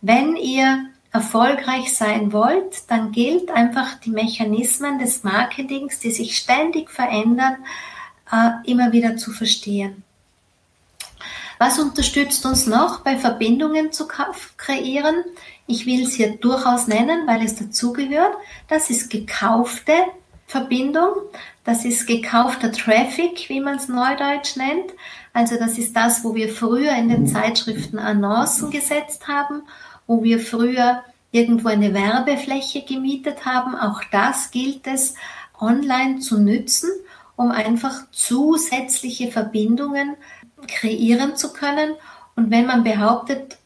Wenn ihr erfolgreich sein wollt, dann gilt einfach die Mechanismen des Marketings, die sich ständig verändern, äh, immer wieder zu verstehen. Was unterstützt uns noch bei Verbindungen zu kreieren? Ich will es hier durchaus nennen, weil es dazugehört. Das ist gekaufte Verbindung. Das ist gekaufter Traffic, wie man es neudeutsch nennt. Also das ist das, wo wir früher in den Zeitschriften Annoncen gesetzt haben wo wir früher irgendwo eine Werbefläche gemietet haben. Auch das gilt es online zu nützen, um einfach zusätzliche Verbindungen kreieren zu können. Und wenn man behauptet,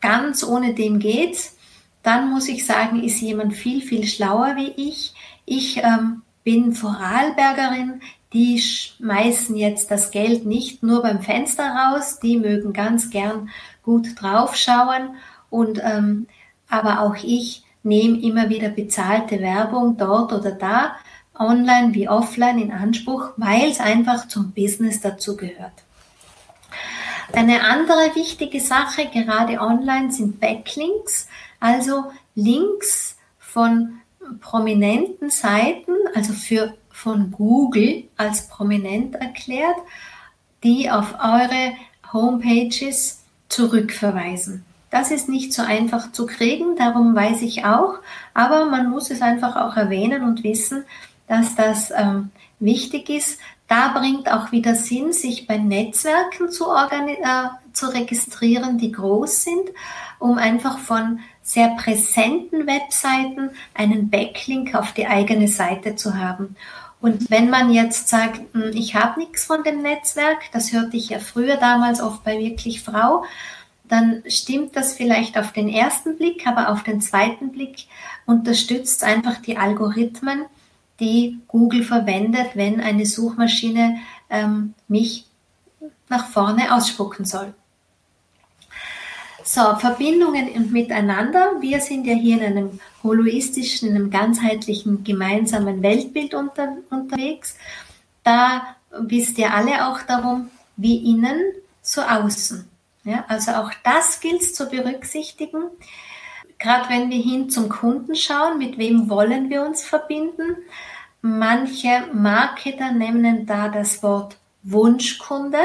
ganz ohne dem geht's, dann muss ich sagen, ist jemand viel, viel schlauer wie ich. Ich ähm, bin Vorarlbergerin, die schmeißen jetzt das Geld nicht nur beim Fenster raus, die mögen ganz gern gut draufschauen und ähm, aber auch ich nehme immer wieder bezahlte Werbung dort oder da, online wie offline in Anspruch, weil es einfach zum Business dazu gehört. Eine andere wichtige Sache, gerade online, sind Backlinks, also Links von prominenten Seiten, also für von Google als prominent erklärt, die auf eure Homepages zurückverweisen. Das ist nicht so einfach zu kriegen, darum weiß ich auch, aber man muss es einfach auch erwähnen und wissen, dass das ähm, wichtig ist. Da bringt auch wieder Sinn, sich bei Netzwerken zu, äh, zu registrieren, die groß sind, um einfach von sehr präsenten Webseiten einen Backlink auf die eigene Seite zu haben. Und wenn man jetzt sagt, hm, ich habe nichts von dem Netzwerk, das hörte ich ja früher damals oft bei wirklich Frau, dann stimmt das vielleicht auf den ersten Blick, aber auf den zweiten Blick unterstützt einfach die Algorithmen, die Google verwendet, wenn eine Suchmaschine ähm, mich nach vorne ausspucken soll. So, Verbindungen und Miteinander. Wir sind ja hier in einem holoistischen, in einem ganzheitlichen gemeinsamen Weltbild unter, unterwegs. Da wisst ihr alle auch darum, wie innen, so außen. Ja, also auch das gilt es zu berücksichtigen. Gerade wenn wir hin zum Kunden schauen, mit wem wollen wir uns verbinden? Manche Marketer nennen da das Wort Wunschkunde.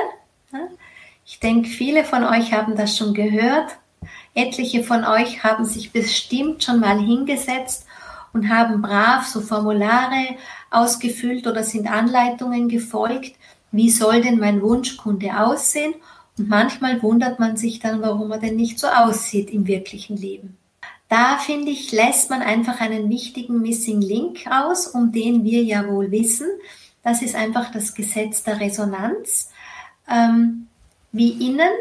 Ich denke, viele von euch haben das schon gehört. Etliche von euch haben sich bestimmt schon mal hingesetzt und haben brav so Formulare ausgefüllt oder sind Anleitungen gefolgt. Wie soll denn mein Wunschkunde aussehen? Manchmal wundert man sich dann, warum er denn nicht so aussieht im wirklichen Leben. Da finde ich, lässt man einfach einen wichtigen Missing Link aus, um den wir ja wohl wissen. Das ist einfach das Gesetz der Resonanz. Ähm, wie innen,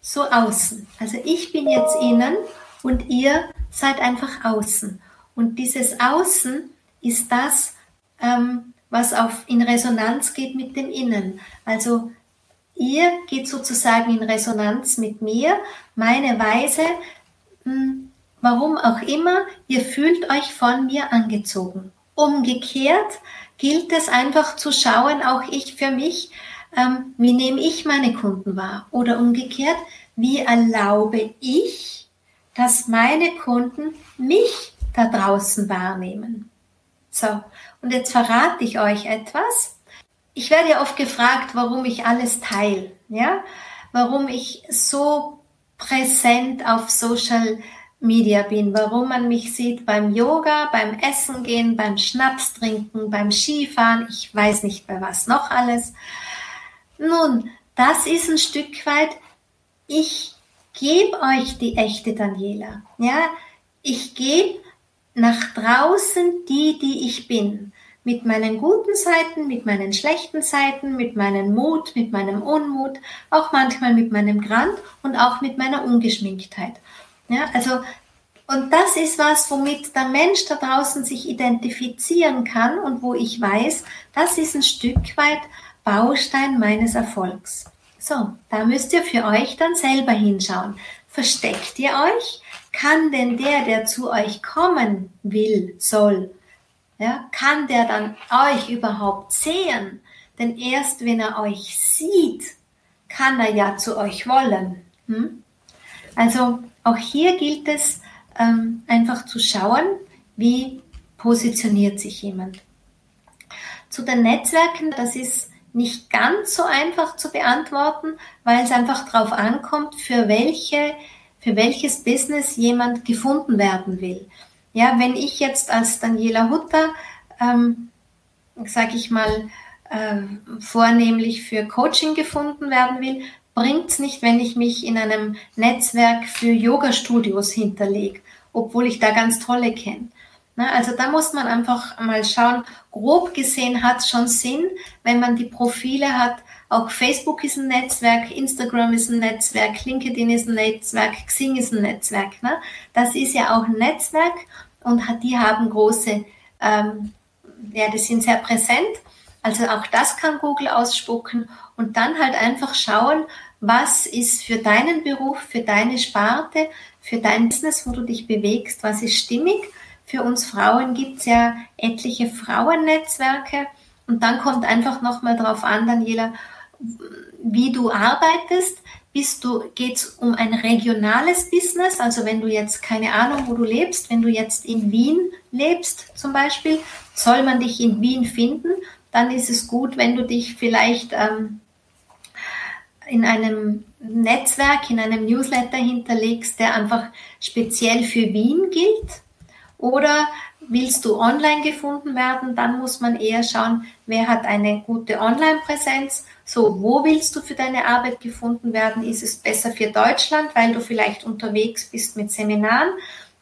so außen. Also ich bin jetzt innen und ihr seid einfach außen. Und dieses Außen ist das, ähm, was auf, in Resonanz geht mit dem Innen. Also Ihr geht sozusagen in Resonanz mit mir, meine Weise, hm, warum auch immer, ihr fühlt euch von mir angezogen. Umgekehrt gilt es einfach zu schauen, auch ich für mich, ähm, wie nehme ich meine Kunden wahr? Oder umgekehrt, wie erlaube ich, dass meine Kunden mich da draußen wahrnehmen? So, und jetzt verrate ich euch etwas ich werde ja oft gefragt, warum ich alles teile, ja, warum ich so präsent auf Social Media bin, warum man mich sieht beim Yoga, beim Essen gehen, beim Schnaps trinken, beim Skifahren, ich weiß nicht bei was noch alles. Nun, das ist ein Stück weit, ich gebe euch die echte Daniela, ja, ich gebe nach draußen die, die ich bin mit meinen guten Seiten, mit meinen schlechten Seiten, mit meinem Mut, mit meinem Unmut, auch manchmal mit meinem Grand und auch mit meiner Ungeschminktheit. Ja, also, und das ist was, womit der Mensch da draußen sich identifizieren kann und wo ich weiß, das ist ein Stück weit Baustein meines Erfolgs. So, da müsst ihr für euch dann selber hinschauen. Versteckt ihr euch? Kann denn der, der zu euch kommen will, soll, ja, kann der dann euch überhaupt sehen? Denn erst wenn er euch sieht, kann er ja zu euch wollen. Hm? Also auch hier gilt es ähm, einfach zu schauen, wie positioniert sich jemand. Zu den Netzwerken, das ist nicht ganz so einfach zu beantworten, weil es einfach darauf ankommt, für welche, für welches Business jemand gefunden werden will. Ja, wenn ich jetzt als Daniela Hutter, ähm, sage ich mal, äh, vornehmlich für Coaching gefunden werden will, bringt es nicht, wenn ich mich in einem Netzwerk für Yoga-Studios hinterlege, obwohl ich da ganz tolle kenne. Also da muss man einfach mal schauen, grob gesehen hat es schon Sinn, wenn man die Profile hat. Auch Facebook ist ein Netzwerk, Instagram ist ein Netzwerk, LinkedIn ist ein Netzwerk, Xing ist ein Netzwerk. Ne? Das ist ja auch ein Netzwerk und die haben große, ähm, ja, die sind sehr präsent. Also auch das kann Google ausspucken und dann halt einfach schauen, was ist für deinen Beruf, für deine Sparte, für dein Business, wo du dich bewegst, was ist stimmig. Für uns Frauen gibt es ja etliche Frauennetzwerke und dann kommt einfach nochmal drauf an, Daniela, wie du arbeitest, bist du, geht's um ein regionales Business? Also wenn du jetzt keine Ahnung, wo du lebst, wenn du jetzt in Wien lebst zum Beispiel, soll man dich in Wien finden? dann ist es gut, wenn du dich vielleicht ähm, in einem Netzwerk, in einem Newsletter hinterlegst, der einfach speziell für Wien gilt. Oder willst du online gefunden werden, dann muss man eher schauen, wer hat eine gute Online-Präsenz. So, wo willst du für deine Arbeit gefunden werden? Ist es besser für Deutschland, weil du vielleicht unterwegs bist mit Seminaren?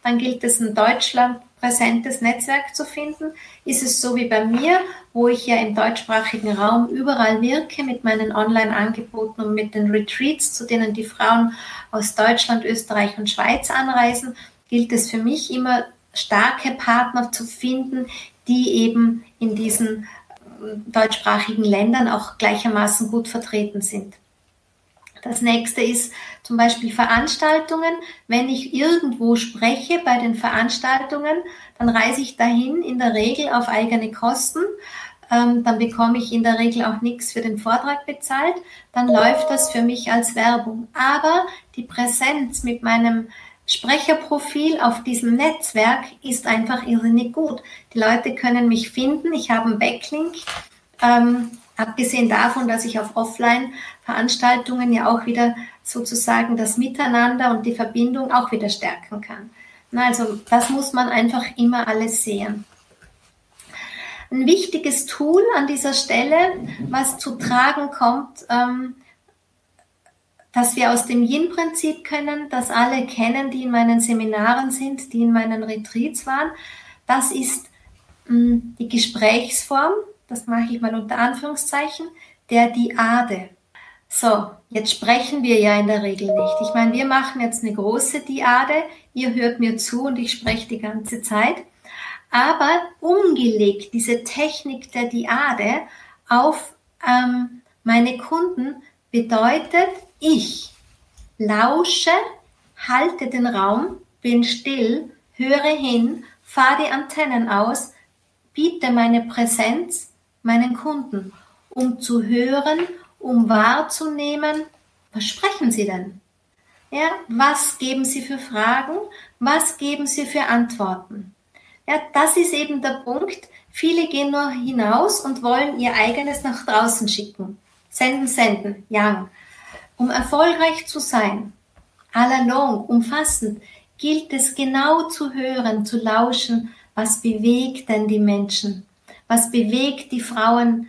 Dann gilt es in Deutschland präsentes Netzwerk zu finden. Ist es so wie bei mir, wo ich ja im deutschsprachigen Raum überall wirke mit meinen Online-Angeboten und mit den Retreats, zu denen die Frauen aus Deutschland, Österreich und Schweiz anreisen, gilt es für mich immer starke Partner zu finden, die eben in diesen äh, deutschsprachigen Ländern auch gleichermaßen gut vertreten sind. Das nächste ist zum Beispiel Veranstaltungen. Wenn ich irgendwo spreche bei den Veranstaltungen, dann reise ich dahin in der Regel auf eigene Kosten. Ähm, dann bekomme ich in der Regel auch nichts für den Vortrag bezahlt. Dann läuft das für mich als Werbung. Aber die Präsenz mit meinem Sprecherprofil auf diesem Netzwerk ist einfach irrsinnig gut. Die Leute können mich finden. Ich habe einen Backlink. Ähm, abgesehen davon, dass ich auf Offline-Veranstaltungen ja auch wieder sozusagen das Miteinander und die Verbindung auch wieder stärken kann. Also das muss man einfach immer alles sehen. Ein wichtiges Tool an dieser Stelle, was zu tragen kommt, ähm, dass wir aus dem Yin-Prinzip können, das alle kennen, die in meinen Seminaren sind, die in meinen Retreats waren. Das ist mh, mm, die Gesprächsform, das mache ich mal unter Anführungszeichen, der Diade. So, jetzt sprechen wir ja in der Regel nicht. Ich meine, wir machen jetzt eine große Diade, ihr hört mir zu und ich spreche die ganze Zeit. Aber umgelegt, diese Technik der Diade auf ähm, meine Kunden bedeutet, ich lausche, halte den Raum, bin still, höre hin, fahre die Antennen aus, biete meine Präsenz meinen Kunden, um zu hören, um wahrzunehmen, was sprechen sie denn? Ja, was geben sie für Fragen? Was geben sie für Antworten? Ja, das ist eben der Punkt. Viele gehen nur hinaus und wollen ihr eigenes nach draußen schicken. Senden, senden, yang. Um erfolgreich zu sein, allalong, umfassend, gilt es genau zu hören, zu lauschen, was bewegt denn die Menschen? Was bewegt die Frauen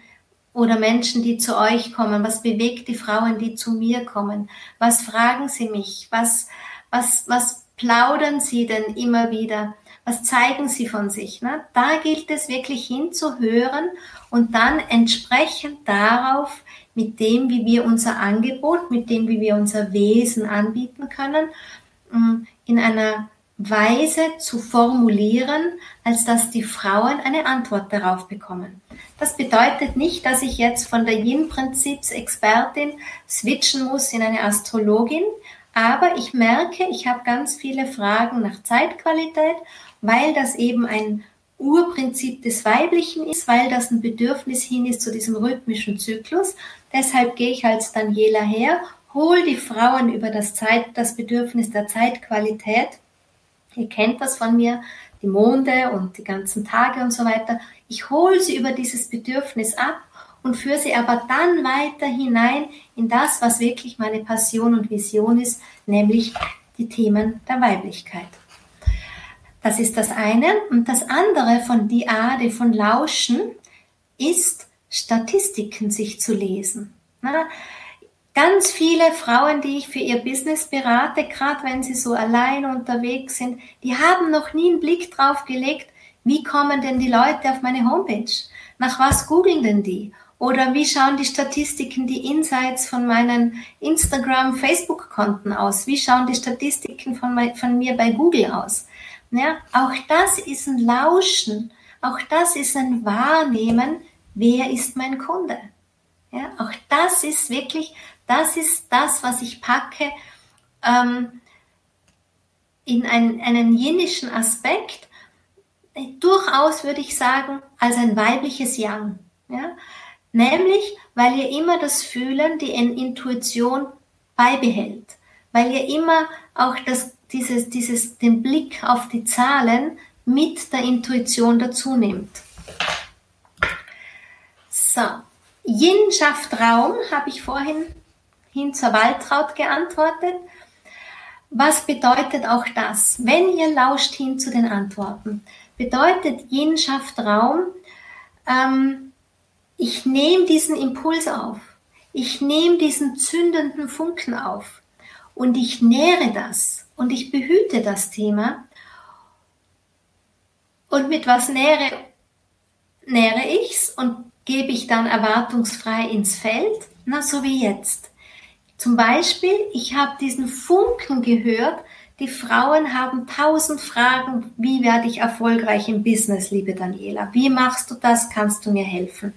oder Menschen, die zu euch kommen? Was bewegt die Frauen, die zu mir kommen? Was fragen sie mich? Was, was, was plaudern sie denn immer wieder? Was zeigen sie von sich? Ne? Da gilt es wirklich hinzuhören und dann entsprechend darauf mit dem, wie wir unser Angebot, mit dem, wie wir unser Wesen anbieten können, mm, in einer Weise zu formulieren, als dass die Frauen eine Antwort darauf bekommen. Das bedeutet nicht, dass ich jetzt von der Yin-Prinzips-Expertin switchen muss in eine Astrologin, aber ich merke, ich habe ganz viele Fragen nach Zeitqualität, weil das eben ein Urprinzip des Weiblichen ist, weil das ein Bedürfnis hin ist zu diesem rhythmischen Zyklus. Deshalb gehe ich als Daniela her, hol die Frauen über das Zeit, das Bedürfnis der Zeitqualität. Ihr kennt das von mir, die Monde und die ganzen Tage und so weiter. Ich hole sie über dieses Bedürfnis ab und führe sie aber dann weiter hinein in das, was wirklich meine Passion und Vision ist, nämlich die Themen der Weiblichkeit. Das ist das eine. Und das andere von Diade, von Lauschen, ist Statistiken sich zu lesen. Na, ganz viele Frauen, die ich für ihr Business berate, gerade wenn sie so allein unterwegs sind, die haben noch nie einen Blick drauf gelegt, wie kommen denn die Leute auf meine Homepage? Nach was googeln denn die? Oder wie schauen die Statistiken, die Insights von meinen Instagram, Facebook-Konten aus? Wie schauen die Statistiken von, mein, von mir bei Google aus? Ja, auch das ist ein Lauschen, auch das ist ein Wahrnehmen, wer ist mein Kunde. Ja, auch das ist wirklich, das ist das, was ich packe ähm, in einen, einen jenischen Aspekt, durchaus würde ich sagen, als ein weibliches Yang. Ja? Nämlich, weil ihr immer das Fühlen, die Intuition beibehält, weil ihr immer auch das dieses, dieses, den Blick auf die Zahlen mit der Intuition dazu nimmt. So, Yin schafft Raum, habe ich vorhin hin zur Waltraud geantwortet. Was bedeutet auch das? Wenn ihr lauscht hin zu den Antworten, bedeutet Yin schafft Raum, ähm, ich nehme diesen Impuls auf, ich nehme diesen zündenden Funken auf und ich nähre das und ich behüte das Thema. Und mit was nähre, nähre ich's und gebe ich dann erwartungsfrei ins Feld? Na, so wie jetzt. Zum Beispiel, ich habe diesen Funken gehört, die Frauen haben tausend Fragen, wie werde ich erfolgreich im Business, liebe Daniela? Wie machst du das? Kannst du mir helfen?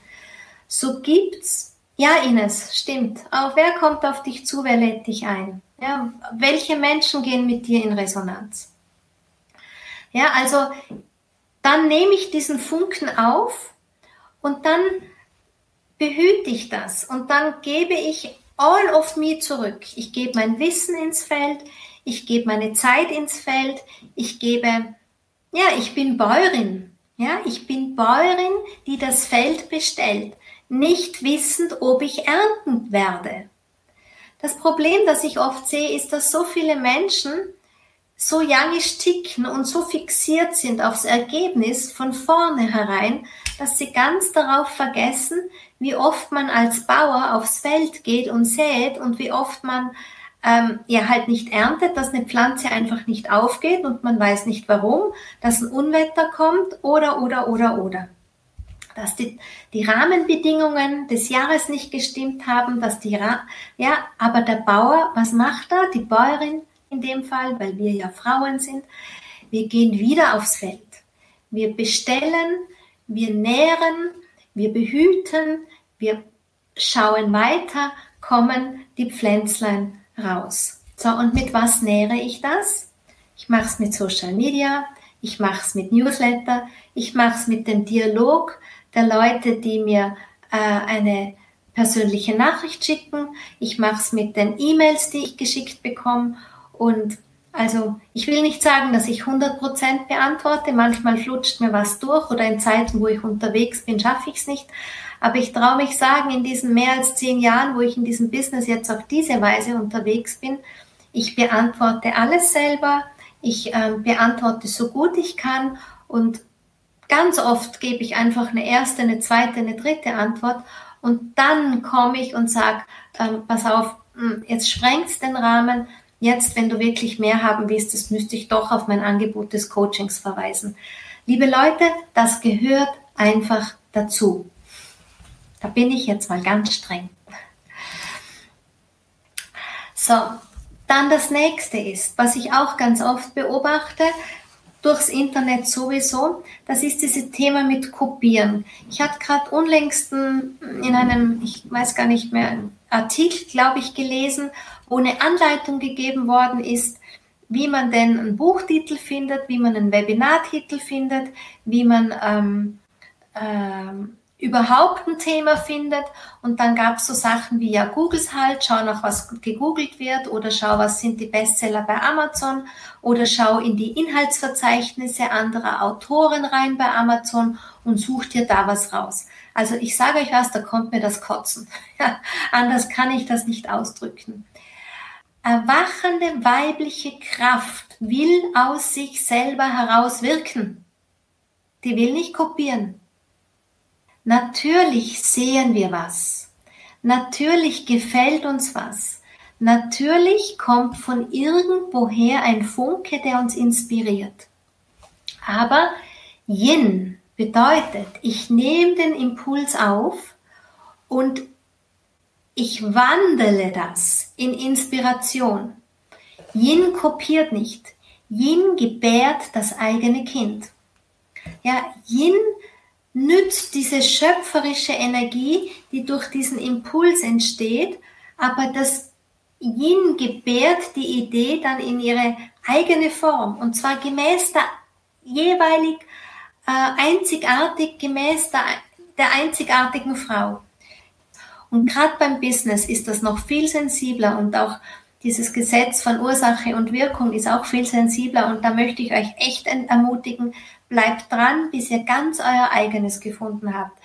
So gibt's, ja Ines, stimmt. Auch wer kommt auf dich zu, wer lädt dich ein? Ja, welche Menschen gehen mit dir in Resonanz? Ja, also dann nehme ich diesen Funken auf und dann behüte ich das und dann gebe ich all of me zurück. Ich gebe mein Wissen ins Feld, ich gebe meine Zeit ins Feld, ich gebe, ja, ich bin Bäuerin. Ja, ich bin Bäuerin, die das Feld bestellt, nicht wissend, ob ich ernten werde. Das Problem, das ich oft sehe, ist, dass so viele Menschen so jangisch ticken und so fixiert sind aufs Ergebnis von vornherein, dass sie ganz darauf vergessen, wie oft man als Bauer aufs Feld geht und sät und wie oft man ähm, ja halt nicht erntet, dass eine Pflanze einfach nicht aufgeht und man weiß nicht warum, dass ein Unwetter kommt oder oder oder oder dass die, die Rahmenbedingungen des Jahres nicht gestimmt haben, dass die, ja, aber der Bauer, was macht er? Die Bäuerin in dem Fall, weil wir ja Frauen sind. Wir gehen wieder aufs Feld. Wir bestellen, wir nähren, wir behüten, wir schauen weiter, kommen die Pflänzlein raus. So, und mit was nähere ich das? Ich mache es mit Social Media, ich mache es mit Newsletter, ich mache es mit dem Dialog der Leute, die mir äh, eine persönliche Nachricht schicken. Ich mache es mit den E-Mails, die ich geschickt bekomme. Und also ich will nicht sagen, dass ich 100% beantworte. Manchmal flutscht mir was durch oder in Zeiten, wo ich unterwegs bin, schaffe ich es nicht. Aber ich traue mich sagen, in diesen mehr als zehn Jahren, wo ich in diesem Business jetzt auf diese Weise unterwegs bin, ich beantworte alles selber. Ich äh, beantworte so gut ich kann und Ganz oft gebe ich einfach eine erste, eine zweite, eine dritte Antwort und dann komme ich und sage, ähm, pass auf, hm, jetzt sprengt's den Rahmen. Jetzt, wenn du wirklich mehr haben willst, das müsste ich doch auf mein Angebot des Coachings verweisen. Liebe Leute, das gehört einfach dazu. Da bin ich jetzt mal ganz streng. So, dann das nächste ist, was ich auch ganz oft beobachte, durchs Internet sowieso, das ist dieses Thema mit Kopieren. Ich hatte gerade unlängst in einem, ich weiß gar nicht mehr, Artikel, glaube ich, gelesen, wo eine Anleitung gegeben worden ist, wie man denn einen Buchtitel findet, wie man einen Webinartitel findet, wie man ähm, ähm, überhaupt ein Thema findet. Und dann gab es so Sachen wie, ja, Googles halt, schau nach, was gegoogelt wird oder schau, was sind die Bestseller bei Amazon oder schau in die Inhaltsverzeichnisse anderer Autoren rein bei Amazon und such dir da was raus. Also ich sage euch was, da kommt mir das Kotzen. Ja, anders kann ich das nicht ausdrücken. Erwachende weibliche Kraft will aus sich selber heraus wirken. Die will nicht kopieren. Natürlich sehen wir was. Natürlich gefällt uns was. Natürlich kommt von irgendwoher ein Funke, der uns inspiriert. Aber Yin bedeutet, ich nehme den Impuls auf und ich wandele das in Inspiration. Yin kopiert nicht. Yin gebärt das eigene Kind. Ja, Yin nützt diese schöpferische Energie, die durch diesen Impuls entsteht, aber das Yin gebärt die Idee dann in ihre eigene Form und zwar gemäß der jeweilig äh, einzigartig, gemäß der, der einzigartigen Frau. Und gerade beim Business ist das noch viel sensibler und auch dieses Gesetz von Ursache und Wirkung ist auch viel sensibler und da möchte ich euch echt ermutigen, bleibt dran, bis ihr ganz euer eigenes gefunden habt.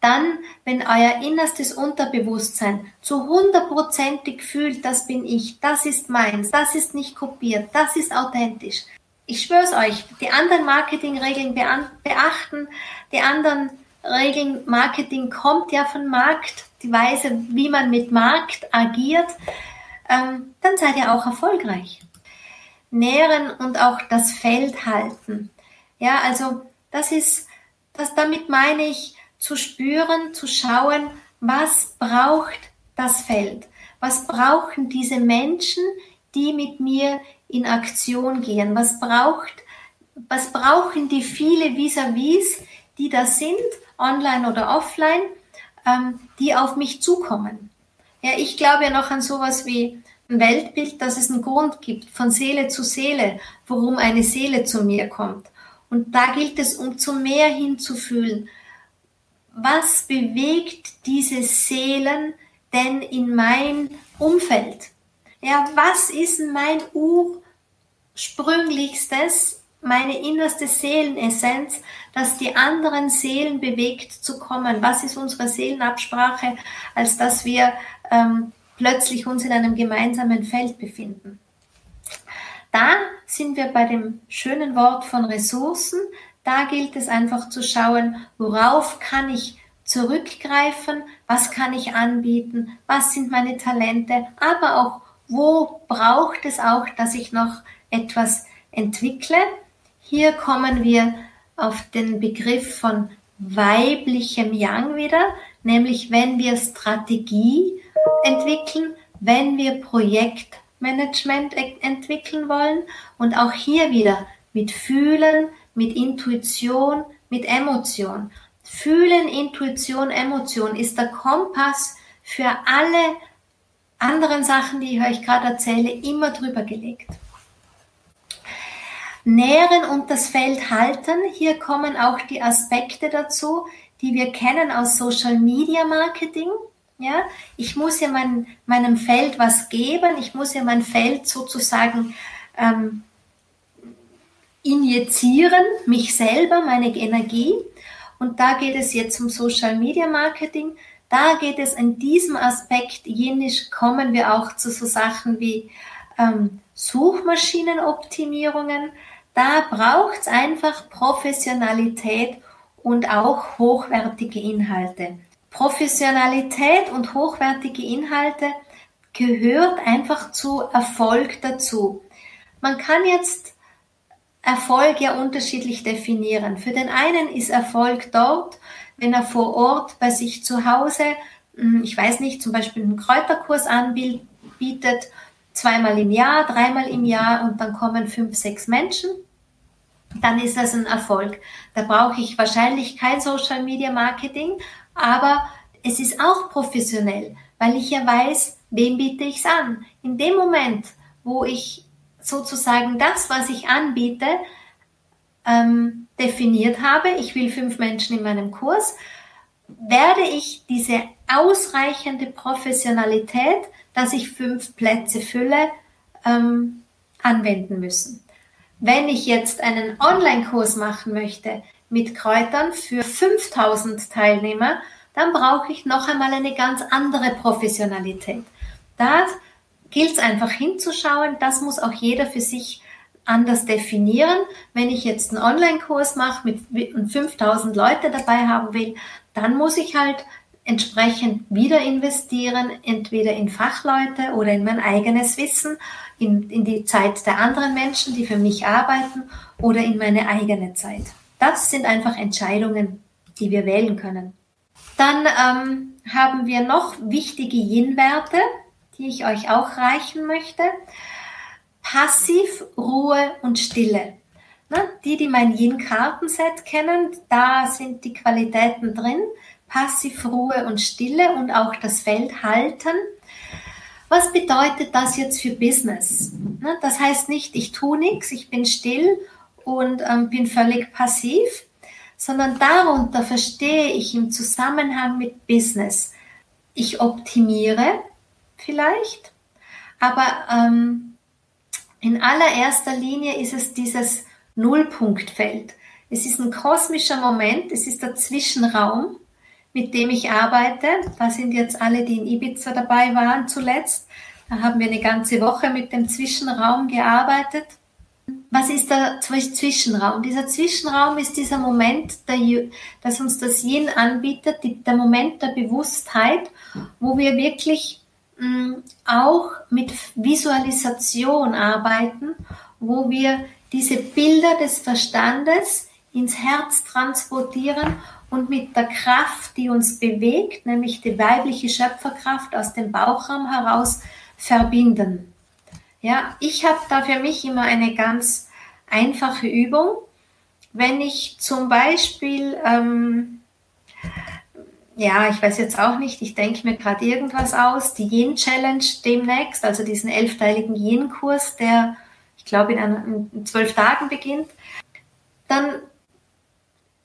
Dann, wenn euer innerstes Unterbewusstsein zu hundertprozentig fühlt, das bin ich, das ist meins, das ist nicht kopiert, das ist authentisch. Ich schwör's euch, die anderen Marketingregeln beachten, die anderen Regeln, Marketing kommt ja von Markt, die Weise, wie man mit Markt agiert, ähm, dann seid ihr auch erfolgreich. Nähren und auch das Feld halten. Ja, also das ist, das damit meine ich, zu spüren, zu schauen, was braucht das Feld? Was brauchen diese Menschen, die mit mir in Aktion gehen? Was braucht, was brauchen die viele vis-à-vis, die da sind, online oder offline, ähm, die auf mich zukommen? Ja, ich glaube ja noch an sowas wie ein Weltbild, dass es einen Grund gibt, von Seele zu Seele, warum eine Seele zu mir kommt. Und da gilt es, um zu mehr hinzufühlen, was bewegt diese Seelen denn in mein Umfeld? Ja, was ist mein ursprünglichstes, meine innerste Seelenessenz, dass die anderen Seelen bewegt zu kommen? Was ist unsere Seelenabsprache, als dass wir ähm, plötzlich uns in einem gemeinsamen Feld befinden? Da sind wir bei dem schönen Wort von Ressourcen, da gilt es einfach zu schauen, worauf kann ich zurückgreifen, was kann ich anbieten, was sind meine Talente, aber auch wo braucht es auch, dass ich noch etwas entwickle. Hier kommen wir auf den Begriff von weiblichem Yang wieder, nämlich wenn wir Strategie entwickeln, wenn wir Projektmanagement entwickeln wollen und auch hier wieder mit Fühlen, mit Intuition, mit Emotion. Fühlen, Intuition, Emotion ist der Kompass für alle anderen Sachen, die ich euch gerade erzähle, immer drüber gelegt. Nähren und das Feld halten. Hier kommen auch die Aspekte dazu, die wir kennen aus Social Media Marketing. Ja, ich muss ja mein, meinem Feld was geben. Ich muss ja mein Feld sozusagen ähm, injizieren, mich selber, meine Energie. Und da geht es jetzt um Social Media Marketing. Da geht es in diesem Aspekt, jenisch kommen wir auch zu so Sachen wie ähm, Suchmaschinenoptimierungen. Da braucht es einfach Professionalität und auch hochwertige Inhalte. Professionalität und hochwertige Inhalte gehört einfach zu Erfolg dazu. Man kann jetzt Erfolg ja unterschiedlich definieren. Für den einen ist Erfolg dort, wenn er vor Ort bei sich zu Hause, hm, ich weiß nicht, zum Beispiel einen Kräuterkurs anbietet, zweimal im Jahr, dreimal im Jahr und dann kommen fünf, sechs Menschen, dann ist das ein Erfolg. Da brauche ich wahrscheinlich kein Social Media Marketing, aber es ist auch professionell, weil ich ja weiß, wem biete ich es an. In dem Moment, wo ich sozusagen das, was ich anbiete, ähm, definiert habe, ich will fünf Menschen in meinem Kurs, werde ich diese ausreichende Professionalität, dass ich fünf Plätze fülle, ähm, anwenden müssen. Wenn ich jetzt einen Online-Kurs machen möchte mit Kräutern für 5000 Teilnehmer, dann brauche ich noch einmal eine ganz andere Professionalität. Das gilt es einfach hinzuschauen. Das muss auch jeder für sich anders definieren. Wenn ich jetzt einen Online-Kurs mache mit und 5000 Leute dabei haben will, dann muss ich halt entsprechend wieder investieren, entweder in Fachleute oder in mein eigenes Wissen, in, in die Zeit der anderen Menschen, die für mich arbeiten oder in meine eigene Zeit. Das sind einfach Entscheidungen, die wir wählen können. Dann ähm, haben wir noch wichtige Yin-Werte die ich euch auch reichen möchte. Passiv, Ruhe und Stille. Ne? Die, die mein Yin-Kartenset kennen, da sind die Qualitäten drin. Passiv, Ruhe und Stille und auch das Feld halten. Was bedeutet das jetzt für Business? Ne? Das heißt nicht, ich tue nichts, ich bin still und ähm, bin völlig passiv, sondern darunter verstehe ich im Zusammenhang mit Business. Ich optimiere, vielleicht. Aber ähm, in allererster Linie ist es dieses Nullpunktfeld. Es ist ein kosmischer Moment, es ist der Zwischenraum mit dem ich arbeite. Da sind jetzt alle, die in Ibiza dabei waren zuletzt. Da haben wir eine ganze Woche mit dem Zwischenraum gearbeitet. Was ist der Zwischenraum? Dieser Zwischenraum ist dieser Moment, der, dass uns das Yin anbietet, der Moment der Bewusstheit, wo wir wirklich mh, mm, auch mit Visualisation arbeiten, wo wir diese Bilder des Verstandes ins Herz transportieren und mit der Kraft, die uns bewegt, nämlich die weibliche Schöpferkraft aus dem Bauchraum heraus, verbinden. Ja, ich habe da für mich immer eine ganz einfache Übung. Wenn ich zum Beispiel, ähm, ja, ich weiß jetzt auch nicht, ich denke mir gerade irgendwas aus, die Yin Challenge demnächst, also diesen elfteiligen Yin-Kurs, der, ich glaube, in, in zwölf Tagen beginnt, dann,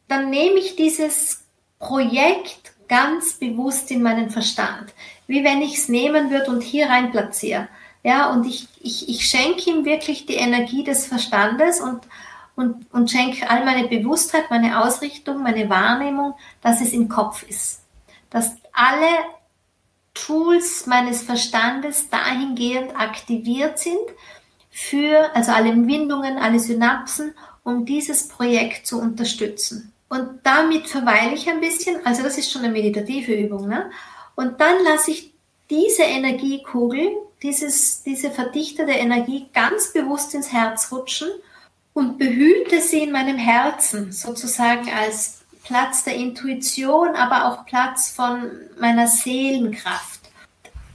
dann nehme ich dieses Projekt ganz bewusst in meinen Verstand, wie wenn ich es nehmen würde und hier rein platziere. Ja, und ich, ich, ich schenke ihm wirklich die Energie des Verstandes und, und, und schenke all meine Bewusstheit, meine Ausrichtung, meine Wahrnehmung, dass es im Kopf ist. Dass alle Tools meines Verstandes dahingehend aktiviert sind für, also alle Windungen, alle Synapsen, um dieses Projekt zu unterstützen. Und damit verweile ich ein bisschen, also das ist schon eine meditative Übung, ne? Und dann lasse ich diese Energiekugel dieses, diese verdichtete Energie ganz bewusst ins Herz rutschen und behüte sie in meinem Herzen, sozusagen als Platz der Intuition, aber auch Platz von meiner Seelenkraft.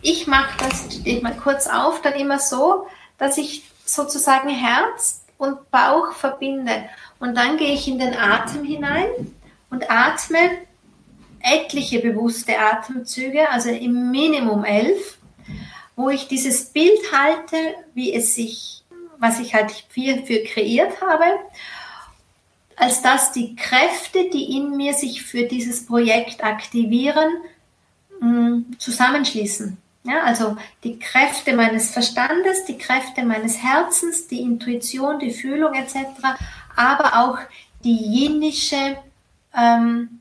Ich mache das, stehe mal kurz auf, dann immer so, dass ich sozusagen Herz und Bauch verbinde. Und dann gehe ich in den Atem hinein und atme etliche bewusste Atemzüge, also im Minimum elf wo ich dieses Bild halte, wie es sich, was ich halt hierfür kreiert habe, als dass die Kräfte, die in mir sich für dieses Projekt aktivieren, mm, zusammenschließen. Ja, also die Kräfte meines Verstandes, die Kräfte meines Herzens, die Intuition, die Fühlung etc., aber auch die jenische, ähm,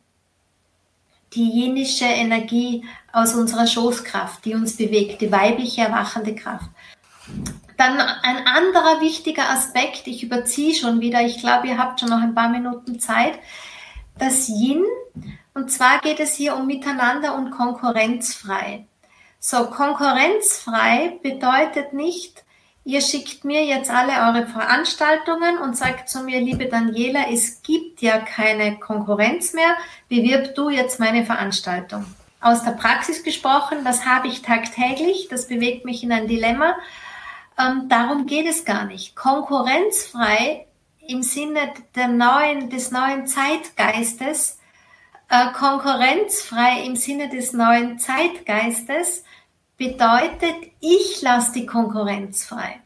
die jenische Energie aus unserer Schoßkraft, die uns bewegt, die weibliche erwachende Kraft. Dann ein anderer wichtiger Aspekt, ich überziehe schon wieder, ich glaube, ihr habt schon noch ein paar Minuten Zeit, das Yin. Und zwar geht es hier um Miteinander und konkurrenzfrei. So, konkurrenzfrei bedeutet nicht, ihr schickt mir jetzt alle eure Veranstaltungen und sagt zu mir, liebe Daniela, es gibt ja keine Konkurrenz mehr, bewirb du jetzt meine Veranstaltung aus der Praxis gesprochen, das habe ich tagtäglich, das bewegt mich in ein Dilemma. Ähm, darum geht es gar nicht. Konkurrenzfrei im Sinne der neuen, des neuen Zeitgeistes, äh, konkurrenzfrei im Sinne des neuen Zeitgeistes bedeutet, ich lasse die Konkurrenz frei.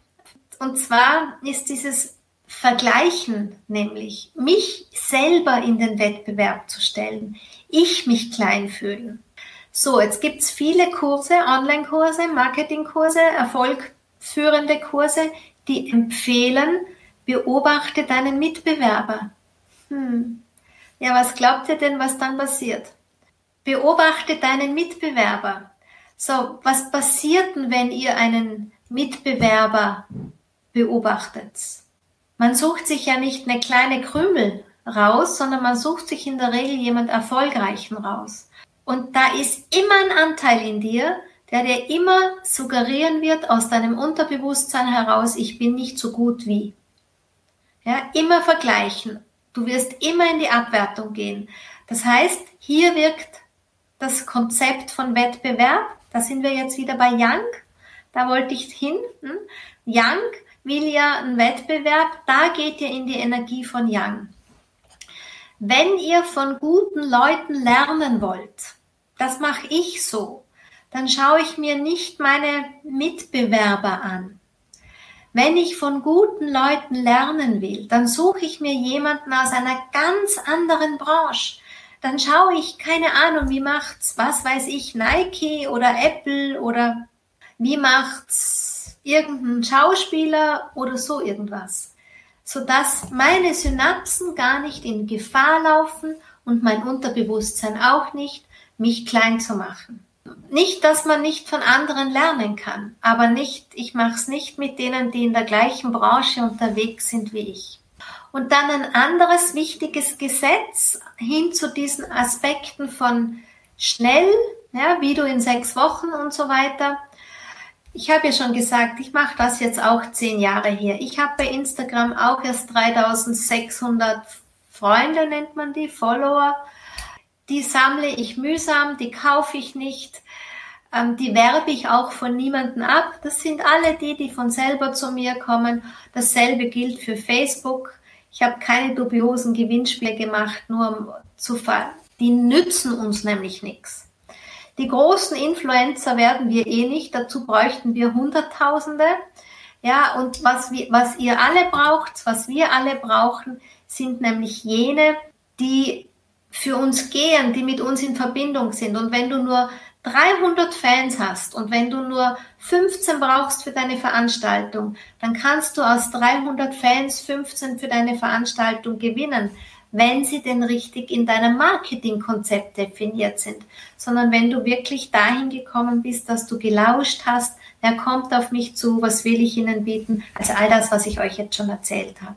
Und zwar ist dieses Vergleichen nämlich, mich selber in den Wettbewerb zu stellen, ich mich klein fühlen. So, jetzt gibt es viele Kurse, Online-Kurse, Marketing-Kurse, erfolgführende Kurse, die empfehlen, beobachte deinen Mitbewerber. Hm. Ja, was glaubt ihr denn, was dann passiert? Beobachte deinen Mitbewerber. So, was passiert denn, wenn ihr einen Mitbewerber beobachtet? Man sucht sich ja nicht eine kleine Krümel raus, sondern man sucht sich in der Regel jemand Erfolgreichen raus. Und da ist immer ein Anteil in dir, der dir immer suggerieren wird aus deinem Unterbewusstsein heraus, ich bin nicht so gut wie. Ja, immer vergleichen. Du wirst immer in die Abwertung gehen. Das heißt, hier wirkt das Konzept von Wettbewerb. Da sind wir jetzt wieder bei Young. Da wollte ich hin. Hm? Young will ja einen Wettbewerb. Da geht ihr in die Energie von Young. Wenn ihr von guten Leuten lernen wollt, das mache ich so, dann schaue ich mir nicht meine Mitbewerber an. Wenn ich von guten Leuten lernen will, dann suche ich mir jemanden aus einer ganz anderen Branche. Dann schaue ich, keine Ahnung, wie macht's, was weiß ich, Nike oder Apple oder wie macht's irgendein Schauspieler oder so irgendwas sodass meine Synapsen gar nicht in Gefahr laufen und mein Unterbewusstsein auch nicht, mich klein zu machen. Nicht, dass man nicht von anderen lernen kann, aber nicht, ich mache es nicht mit denen, die in der gleichen Branche unterwegs sind wie ich. Und dann ein anderes wichtiges Gesetz hin zu diesen Aspekten von schnell, ja, wie du in sechs Wochen und so weiter. Ich habe ja schon gesagt, ich mache das jetzt auch zehn Jahre hier. Ich habe bei Instagram auch erst 3600 Freunde, nennt man die, Follower. Die sammle ich mühsam, die kaufe ich nicht. Ähm, die werbe ich auch von niemanden ab. Das sind alle die, die von selber zu mir kommen. Dasselbe gilt für Facebook. Ich habe keine dubiosen Gewinnspiele gemacht, nur um zu fallen. Die nützen uns nämlich nichts. Die großen Influencer werden wir eh nicht. Dazu bräuchten wir Hunderttausende. Ja, und was, wir, was ihr alle braucht, was wir alle brauchen, sind nämlich jene, die für uns gehen, die mit uns in Verbindung sind. Und wenn du nur 300 Fans hast und wenn du nur 15 brauchst für deine Veranstaltung, dann kannst du aus 300 Fans 15 für deine Veranstaltung gewinnen, wenn sie denn richtig in deinem Marketingkonzept definiert sind, sondern wenn du wirklich dahin gekommen bist, dass du gelauscht hast, wer kommt auf mich zu, was will ich ihnen bieten, also all das, was ich euch jetzt schon erzählt habe.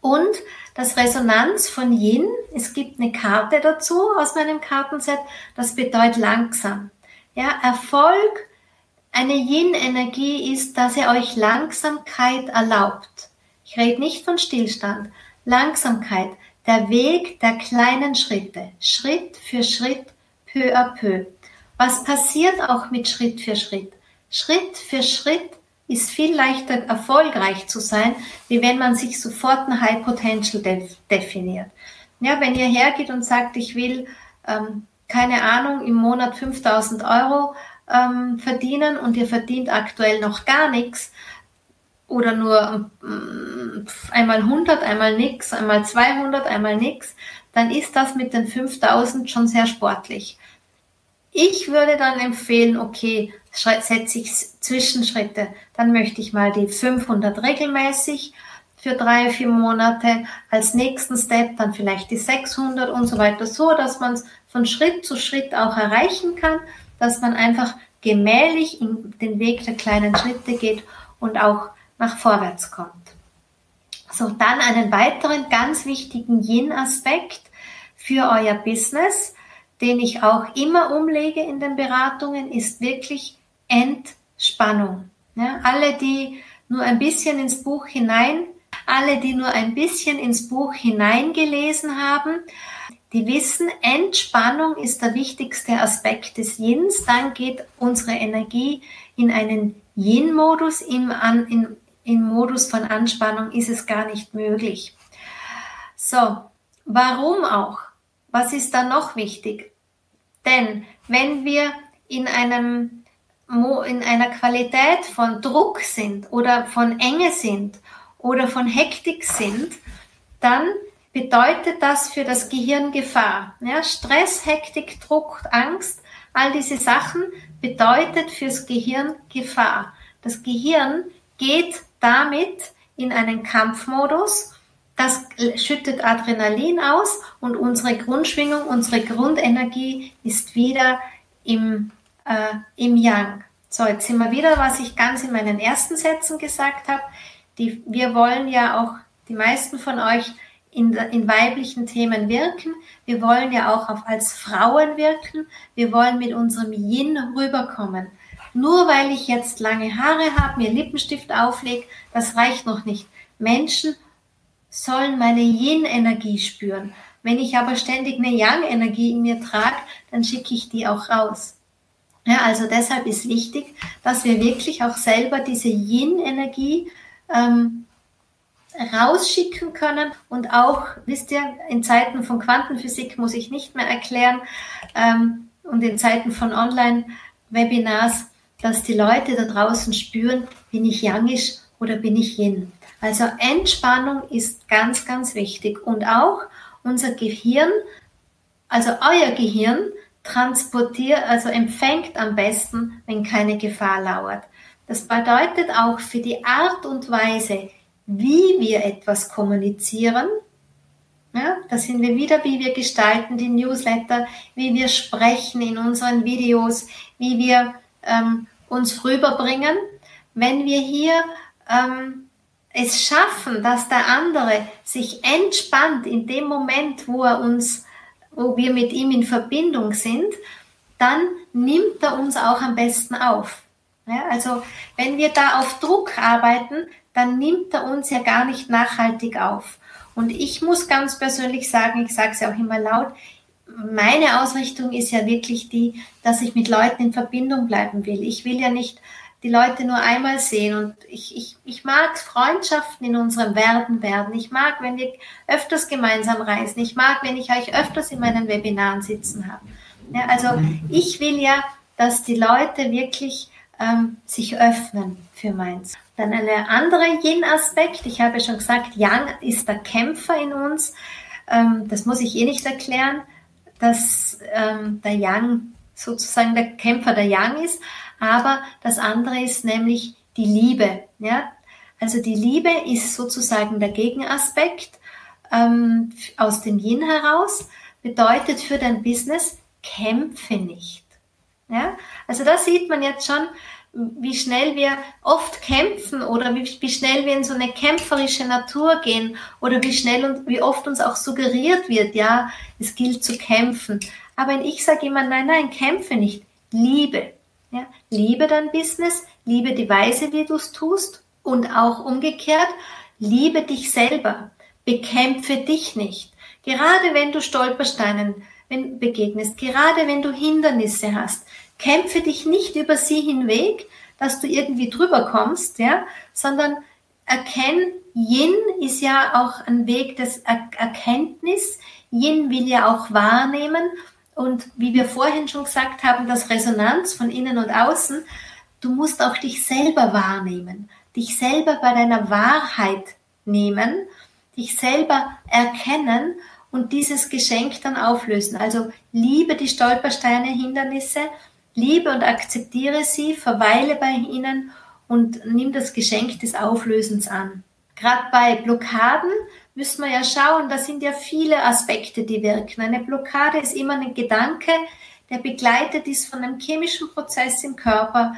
Und das Resonanz von Yin, es gibt eine Karte dazu aus meinem Kartenset, das bedeutet langsam. Ja, Erfolg, eine Yin-Energie ist, dass er euch Langsamkeit erlaubt. Ich rede nicht von Stillstand. Langsamkeit, der Weg der kleinen Schritte, Schritt für Schritt, peu à peu. Was passiert auch mit Schritt für Schritt? Schritt für Schritt ist viel leichter erfolgreich zu sein, wie wenn man sich sofort ein High Potential def definiert. Ja, wenn ihr hergeht und sagt, ich will, ähm, keine Ahnung, im Monat 5000 Euro ähm, verdienen und ihr verdient aktuell noch gar nichts oder nur ähm, einmal 100, einmal nix, einmal 200, einmal nix, dann ist das mit den 5000 schon sehr sportlich. Ich würde dann empfehlen, okay, setze ich Zwischenschritte. Dann möchte ich mal die 500 regelmäßig für drei, vier Monate. Als nächsten Step dann vielleicht die 600 und so weiter, so dass man es von Schritt zu Schritt auch erreichen kann, dass man einfach gemächlich in den Weg der kleinen Schritte geht und auch nach vorwärts kommt. So, dann einen weiteren ganz wichtigen Yin-Aspekt für euer Business, den ich auch immer umlege in den Beratungen, ist wirklich Entspannung. Ja, alle, die nur ein bisschen ins Buch hinein, alle, die nur ein bisschen ins Buch hineingelesen haben, die wissen, Entspannung ist der wichtigste Aspekt des Yins. Dann geht unsere Energie in einen Yin-Modus. Im, in, Im Modus von Anspannung ist es gar nicht möglich. So, warum auch? Was ist da noch wichtig? Denn wenn wir in einem in einer Qualität von Druck sind oder von Enge sind oder von Hektik sind, dann bedeutet das für das Gehirn Gefahr. Ja, Stress, Hektik, Druck, Angst, all diese Sachen bedeutet fürs Gehirn Gefahr. Das Gehirn geht damit in einen Kampfmodus, das schüttet Adrenalin aus und unsere Grundschwingung, unsere Grundenergie ist wieder im äh, im Yang. So, jetzt sind wir wieder, was ich ganz in meinen ersten Sätzen gesagt habe. Wir wollen ja auch, die meisten von euch, in, in weiblichen Themen wirken. Wir wollen ja auch auf, als Frauen wirken. Wir wollen mit unserem Yin rüberkommen. Nur weil ich jetzt lange Haare habe, mir Lippenstift auflege, das reicht noch nicht. Menschen sollen meine Yin-Energie spüren. Wenn ich aber ständig eine Yang-Energie in mir trage, dann schicke ich die auch raus. Ja, also deshalb ist wichtig, dass wir wirklich auch selber diese Yin-Energie ähm, rausschicken können und auch, wisst ihr, in Zeiten von Quantenphysik muss ich nicht mehr erklären ähm, und in Zeiten von Online-Webinars, dass die Leute da draußen spüren, bin ich Yangisch oder bin ich Yin. Also Entspannung ist ganz, ganz wichtig und auch unser Gehirn, also euer Gehirn, transportiert, also empfängt am besten, wenn keine Gefahr lauert. Das bedeutet auch für die Art und Weise, wie wir etwas kommunizieren, Ja, da sind wir wieder, wie wir gestalten die Newsletter, wie wir sprechen in unseren Videos, wie wir ähm, uns rüberbringen. Wenn wir hier ähm, es schaffen, dass der andere sich entspannt in dem Moment, wo er uns, wo wir mit ihm in Verbindung sind, dann nimmt er uns auch am besten auf. Ja, also wenn wir da auf Druck arbeiten, dann nimmt er uns ja gar nicht nachhaltig auf. Und ich muss ganz persönlich sagen, ich sage es ja auch immer laut, meine Ausrichtung ist ja wirklich die, dass ich mit Leuten in Verbindung bleiben will. Ich will ja nicht die Leute nur einmal sehen und ich, ich, ich mag Freundschaften in unserem Werden werden. Ich mag, wenn wir öfters gemeinsam reisen. Ich mag, wenn ich euch öfters in meinen Webinaren sitzen habe. Ja, also ich will ja, dass die Leute wirklich ähm, sich öffnen für meins. Dann eine andere Yin-Aspekt. Ich habe schon gesagt, Yang ist der Kämpfer in uns. Ähm, das muss ich eh nicht erklären, dass ähm, der Yang sozusagen der Kämpfer der Yang ist. Aber das andere ist nämlich die Liebe. Ja? Also die Liebe ist sozusagen der Gegenaspekt ähm, aus dem Yin heraus. Bedeutet für dein Business, kämpfe nicht. Ja? Also da sieht man jetzt schon, wie schnell wir oft kämpfen oder wie, wie, schnell wir in so eine kämpferische Natur gehen oder wie schnell und wie oft uns auch suggeriert wird, ja, es gilt zu kämpfen. Aber ich sage immer, nein, nein, kämpfe nicht, liebe. Ja, liebe dein Business, liebe die Weise, wie du es tust und auch umgekehrt, liebe dich selber, bekämpfe dich nicht. Gerade wenn du Stolpersteinen begegnest, gerade wenn du Hindernisse hast, kämpfe dich nicht über sie hinweg, dass du irgendwie drüber kommst, ja, sondern erkenn, Yin ist ja auch ein Weg des er Erkenntnis. Yin will ja auch wahrnehmen. Und wie wir vorhin schon gesagt haben, das Resonanz von innen und außen, du musst auch dich selber wahrnehmen, dich selber bei deiner Wahrheit nehmen, dich selber erkennen und dieses Geschenk dann auflösen. Also liebe die Stolpersteine, Hindernisse, liebe und akzeptiere sie, verweile bei ihnen und nimm das Geschenk des Auflösens an. Gerade bei Blockaden müssen wir ja schauen, da sind ja viele Aspekte, die wirken. Eine Blockade ist immer ein Gedanke, der begleitet ist von einem chemischen Prozess im Körper,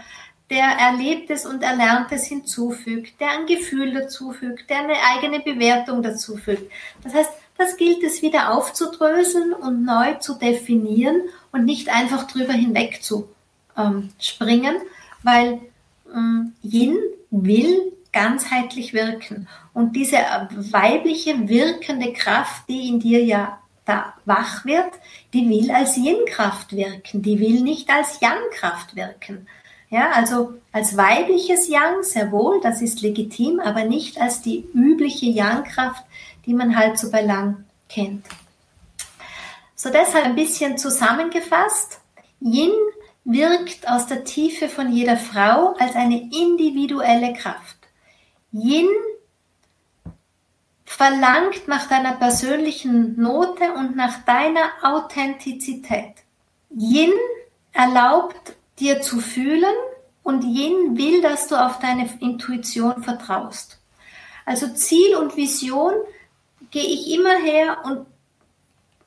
der Erlebtes und Erlerntes hinzufügt, der ein Gefühl dazufügt, der eine eigene Bewertung dazufügt. Das heißt, das gilt es wieder aufzudröseln und neu zu definieren und nicht einfach drüber hinweg zu ähm, springen, weil ähm, Yin will ganzheitlich wirken. Und diese weibliche wirkende Kraft, die in dir ja da wach wird, die will als Yin-Kraft wirken, die will nicht als Yang-Kraft wirken. Ja, also als weibliches Yang sehr wohl, das ist legitim, aber nicht als die übliche Yang-Kraft, die man halt so bei Lang kennt. So deshalb ein bisschen zusammengefasst. Yin wirkt aus der Tiefe von jeder Frau als eine individuelle Kraft. Yin verlangt nach deiner persönlichen Note und nach deiner Authentizität. Yin erlaubt dir zu fühlen und Yin will, dass du auf deine Intuition vertraust. Also Ziel und Vision gehe ich immer her und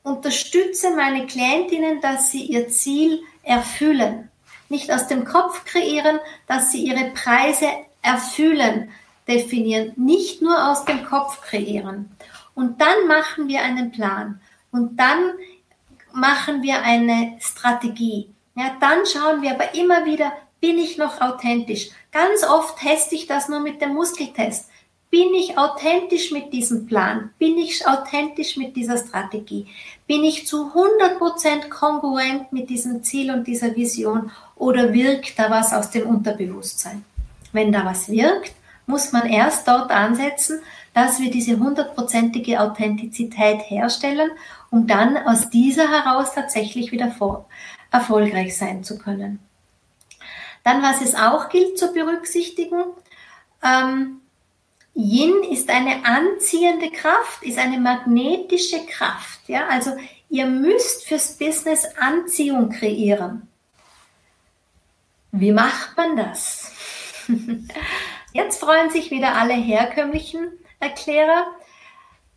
unterstütze meine Klientinnen, dass sie ihr Ziel erfüllen. Nicht aus dem Kopf kreieren, dass sie ihre Preise erfüllen, definieren. Nicht nur aus dem Kopf kreieren. Und dann machen wir einen Plan. Und dann machen wir eine Strategie. Ja, dann schauen wir aber immer wieder, bin ich noch authentisch? Ganz oft teste ich das nur mit dem Muskeltest. Bin ich authentisch mit diesem Plan? Bin ich authentisch mit dieser Strategie? Bin ich zu 100% kongruent mit diesem Ziel und dieser Vision oder wirkt da was aus dem Unterbewusstsein? Wenn da was wirkt, muss man erst dort ansetzen, dass wir diese hundertprozentige Authentizität herstellen, um dann aus dieser heraus tatsächlich wieder vor, erfolgreich sein zu können. Dann, was es auch gilt zu berücksichtigen, ähm, Yin ist eine anziehende Kraft, ist eine magnetische Kraft. Ja? Also ihr müsst fürs Business Anziehung kreieren. Wie macht man das? Jetzt freuen sich wieder alle herkömmlichen Erklärer.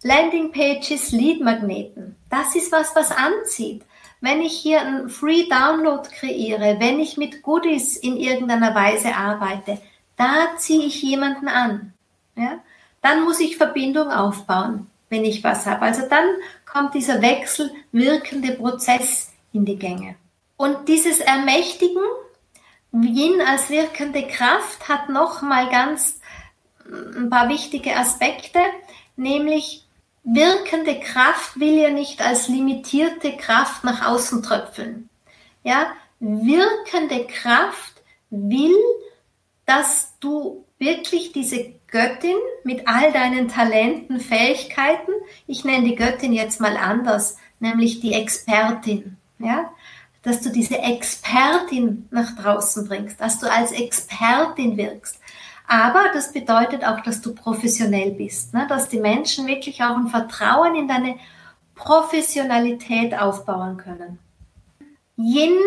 Landingpages, Leadmagneten. Das ist was, was anzieht. Wenn ich hier einen Free Download kreiere, wenn ich mit Goodies in irgendeiner Weise arbeite, da ziehe ich jemanden an. Ja? Dann muss ich Verbindung aufbauen, wenn ich was habe. Also dann kommt dieser wechselwirkende Prozess in die Gänge. Und dieses Ermächtigen, Yin als wirkende Kraft hat noch mal ganz ein paar wichtige Aspekte, nämlich wirkende Kraft will ja nicht als limitierte Kraft nach außen tröpfeln. Ja, wirkende Kraft will, dass du wirklich diese Göttin mit all deinen Talenten, Fähigkeiten, ich nenne die Göttin jetzt mal anders, nämlich die Expertin, ja, dass du diese Expertin nach draußen bringst, dass du als Expertin wirkst, aber das bedeutet auch, dass du professionell bist, ne? dass die Menschen wirklich auch ein Vertrauen in deine Professionalität aufbauen können. Yin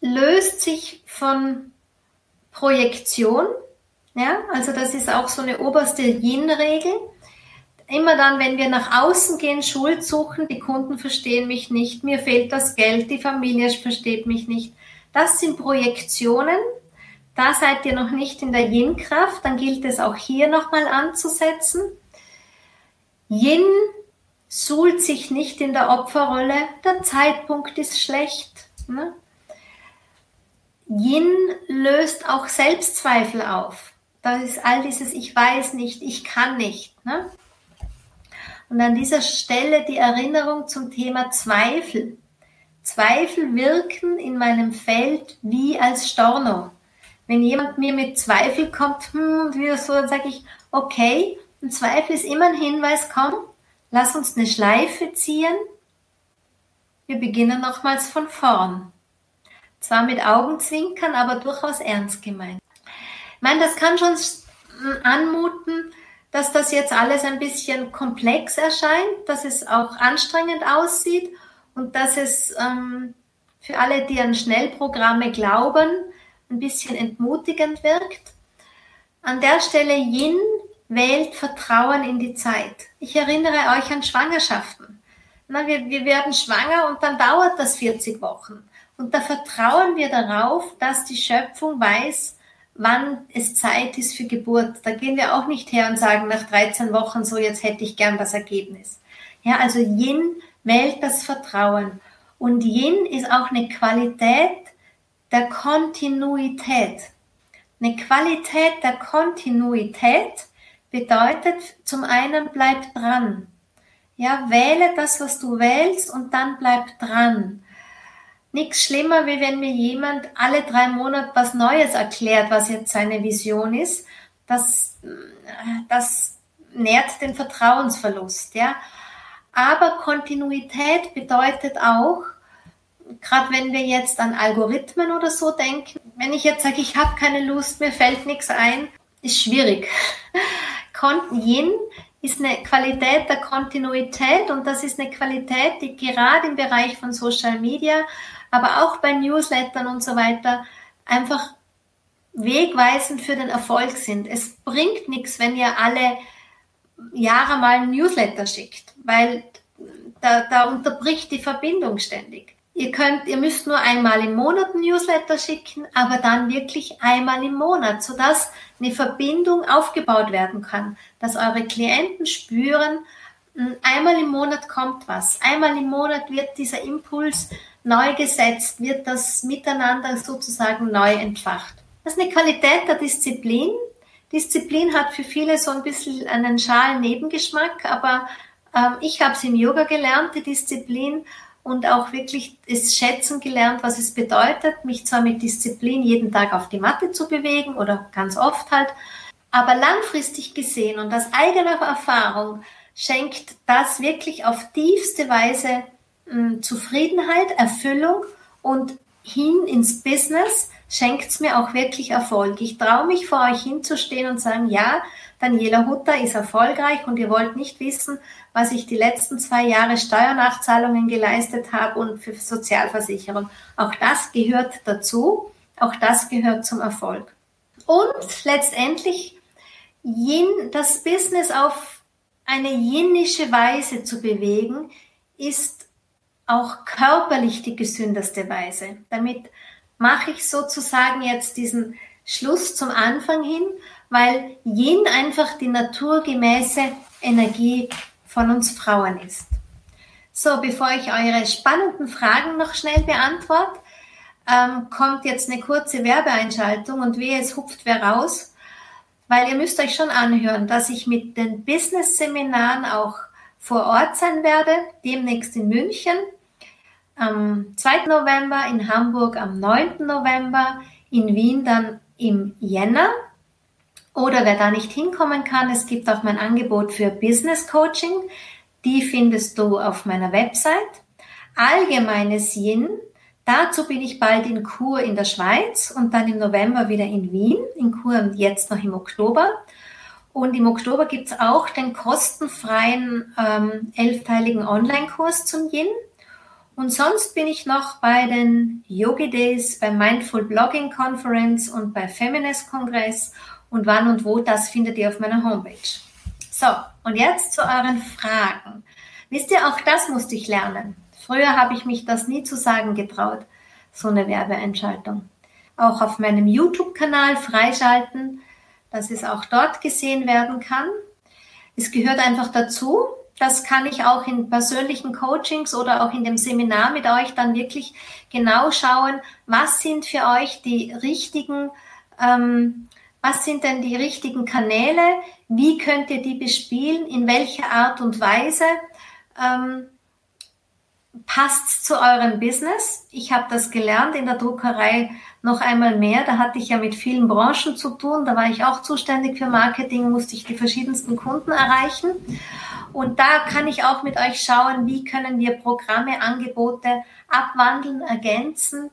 löst sich von Projektion. Ja, also das ist auch so eine oberste Yin-Regel. Immer dann, wenn wir nach außen gehen, Schuld suchen, die Kunden verstehen mich nicht, mir fehlt das Geld, die Familie versteht mich nicht. Das sind Projektionen, da seid ihr noch nicht in der Yin-Kraft, dann gilt es auch hier nochmal anzusetzen. Yin suhlt sich nicht in der Opferrolle, der Zeitpunkt ist schlecht. Ne? Yin löst auch Selbstzweifel auf. Das ist all dieses Ich weiß nicht, ich kann nicht. Ne? Und an dieser Stelle die Erinnerung zum Thema Zweifel. Zweifel wirken in meinem Feld wie als Storno. Wenn jemand mir mit Zweifel kommt, hm, wie so, dann sage ich, okay, ein Zweifel ist immer ein Hinweis, komm, lass uns eine Schleife ziehen. Wir beginnen nochmals von vorn. Zwar mit Augenzwinkern, aber durchaus ernst gemeint. Ich meine, das kann schon anmuten, dass das jetzt alles ein bisschen komplex erscheint, dass es auch anstrengend aussieht und dass es ähm, für alle, die an Schnellprogramme glauben, ein bisschen entmutigend wirkt. An der Stelle Yin wählt Vertrauen in die Zeit. Ich erinnere euch an Schwangerschaften. Na, wir, wir werden schwanger und dann dauert das 40 Wochen. Und da vertrauen wir darauf, dass die Schöpfung weiß, wann es Zeit ist für Geburt. Da gehen wir auch nicht her und sagen nach 13 Wochen so, jetzt hätte ich gern das Ergebnis. Ja, also Yin wählt das Vertrauen. Und Yin ist auch eine Qualität, der Kontinuität. Eine Qualität der Kontinuität bedeutet zum einen bleib dran. Ja, wähle das, was du wählst und dann bleib dran. Nichts schlimmer, wie wenn mir jemand alle drei Monate was Neues erklärt, was jetzt seine Vision ist. Das, das nährt den Vertrauensverlust, ja. Aber Kontinuität bedeutet auch, gerade wenn wir jetzt an Algorithmen oder so denken, wenn ich jetzt sage, ich habe keine Lust, mir fällt nichts ein, ist schwierig. Yin ist eine Qualität der Kontinuität und das ist eine Qualität, die gerade im Bereich von Social Media, aber auch bei Newslettern und so weiter einfach wegweisend für den Erfolg sind. Es bringt nichts, wenn ihr alle Jahre mal ein Newsletter schickt, weil da, da unterbricht die Verbindung ständig. Ihr könnt, ihr müsst nur einmal im Monat ein Newsletter schicken, aber dann wirklich einmal im Monat, sodass eine Verbindung aufgebaut werden kann, dass eure Klienten spüren, hm, einmal im Monat kommt was, einmal im Monat wird dieser Impuls neu gesetzt, wird das Miteinander sozusagen neu entfacht. Das ist eine Qualität der Disziplin. Disziplin hat für viele so ein bisschen einen schalen Nebengeschmack, aber ähm, ich habe es im Yoga gelernt, die Disziplin, und auch wirklich es schätzen gelernt, was es bedeutet, mich zwar mit Disziplin jeden Tag auf die Matte zu bewegen oder ganz oft halt, aber langfristig gesehen und aus eigener Erfahrung schenkt das wirklich auf tiefste Weise Zufriedenheit, Erfüllung und hin ins Business schenkt es mir auch wirklich Erfolg. Ich traue mich vor euch hinzustehen und sagen, ja, Daniela Hutter ist erfolgreich und ihr wollt nicht wissen, was ich die letzten zwei Jahre Steuernachzahlungen geleistet habe und für Sozialversicherung. Auch das gehört dazu. Auch das gehört zum Erfolg. Und letztendlich Yin, das Business auf eine jinnische Weise zu bewegen, ist auch körperlich die gesündeste Weise. Damit mache ich sozusagen jetzt diesen Schluss zum Anfang hin, weil Yin einfach die naturgemäße Energie von uns Frauen ist. So, bevor ich eure spannenden Fragen noch schnell beantworte, ähm, kommt jetzt eine kurze Werbeeinschaltung und wehe, es hupft wer raus, weil ihr müsst euch schon anhören, dass ich mit den Business-Seminaren auch vor Ort sein werde, demnächst in München, am 2. November, in Hamburg am 9. November, in Wien dann im Jänner. Oder wer da nicht hinkommen kann, es gibt auch mein Angebot für Business Coaching. Die findest du auf meiner Website. Allgemeines Yin. Dazu bin ich bald in Kur in der Schweiz und dann im November wieder in Wien. In Kur und jetzt noch im Oktober. Und im Oktober gibt es auch den kostenfreien ähm, elfteiligen Online-Kurs zum Yin. Und sonst bin ich noch bei den Yogi Days, bei Mindful Blogging Conference und bei Feminist Kongress. Und wann und wo, das findet ihr auf meiner Homepage. So, und jetzt zu euren Fragen. Wisst ihr, auch das musste ich lernen. Früher habe ich mich das nie zu sagen getraut, so eine Werbeeinschaltung. Auch auf meinem YouTube-Kanal freischalten, dass es auch dort gesehen werden kann. Es gehört einfach dazu, das kann ich auch in persönlichen Coachings oder auch in dem Seminar mit euch dann wirklich genau schauen, was sind für euch die richtigen, ähm, was sind denn die richtigen Kanäle, wie könnt ihr die bespielen, in welcher Art und Weise. Ähm, passt zu eurem Business. Ich habe das gelernt in der Druckerei noch einmal mehr. Da hatte ich ja mit vielen Branchen zu tun. Da war ich auch zuständig für Marketing, musste ich die verschiedensten Kunden erreichen. Und da kann ich auch mit euch schauen, wie können wir Programme, Angebote abwandeln, ergänzen,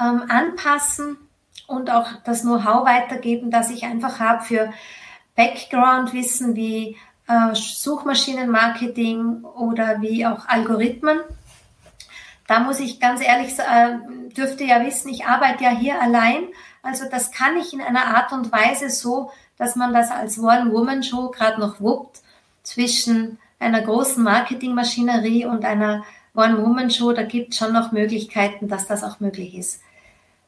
ähm, anpassen und auch das Know-how weitergeben, das ich einfach habe für Background-Wissen wie äh, Suchmaschinenmarketing oder wie auch Algorithmen. Da muss ich ganz ehrlich sagen, äh, dürfte ja wissen, ich arbeite ja hier allein. Also das kann ich in einer Art und Weise so, dass man das als One-Woman-Show gerade noch wuppt zwischen einer großen Marketingmaschinerie und einer One-Woman-Show, da gibt es schon noch Möglichkeiten, dass das auch möglich ist.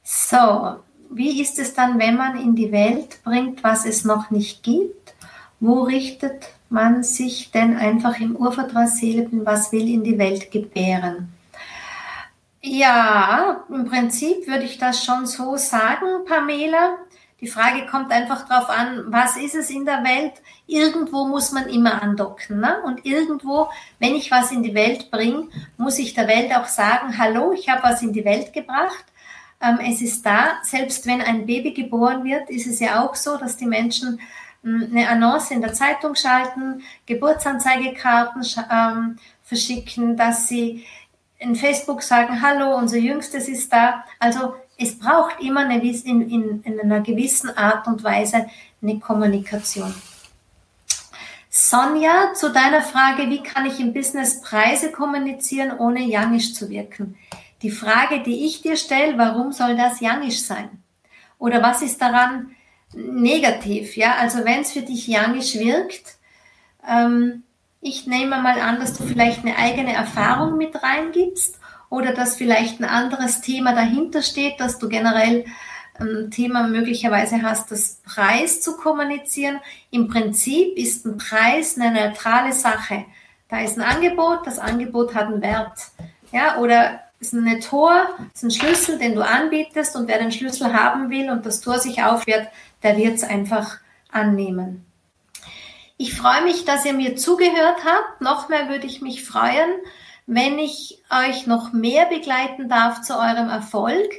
So, wie ist es dann, wenn man in die Welt bringt, was es noch nicht gibt? Wo richtet man sich denn einfach im Urvertrauensseelen, was will in die Welt gebären? Ja, im Prinzip würde ich das schon so sagen, Pamela. Die Frage kommt einfach darauf an, was ist es in der Welt? Irgendwo muss man immer andocken. Ne? Und irgendwo, wenn ich was in die Welt bringe, muss ich der Welt auch sagen, hallo, ich habe was in die Welt gebracht. Ähm, es ist da. Selbst wenn ein Baby geboren wird, ist es ja auch so, dass die Menschen ähm, eine Annonce in der Zeitung schalten, Geburtsanzeigekarten ähm, verschicken, dass sie in Facebook sagen, hallo, unser Jüngstes ist da. Also es braucht immer eine, in, in, in einer gewissen Art und Weise eine Kommunikation. Sonja, zu deiner Frage, wie kann ich im Business Preise kommunizieren, ohne jangisch zu wirken? Die Frage, die ich dir stelle, warum soll das jangisch sein? Oder was ist daran negativ? Ja, also wenn es für dich jangisch wirkt, ähm, ich nehme mal an, dass du vielleicht eine eigene Erfahrung mit reingibst oder dass vielleicht ein anderes Thema dahinter steht, dass du generell ein Thema möglicherweise hast, das Preis zu kommunizieren. Im Prinzip ist ein Preis eine neutrale Sache. Da ist ein Angebot, das Angebot hat einen Wert. Ja, oder ist ein Tor, ist ein Schlüssel, den du anbietest und wer den Schlüssel haben will und das Tor sich aufwirrt, der wird es einfach annehmen. Ich freue mich, dass ihr mir zugehört habt. Noch mehr würde ich mich freuen, wenn ich euch noch mehr begleiten darf zu eurem Erfolg.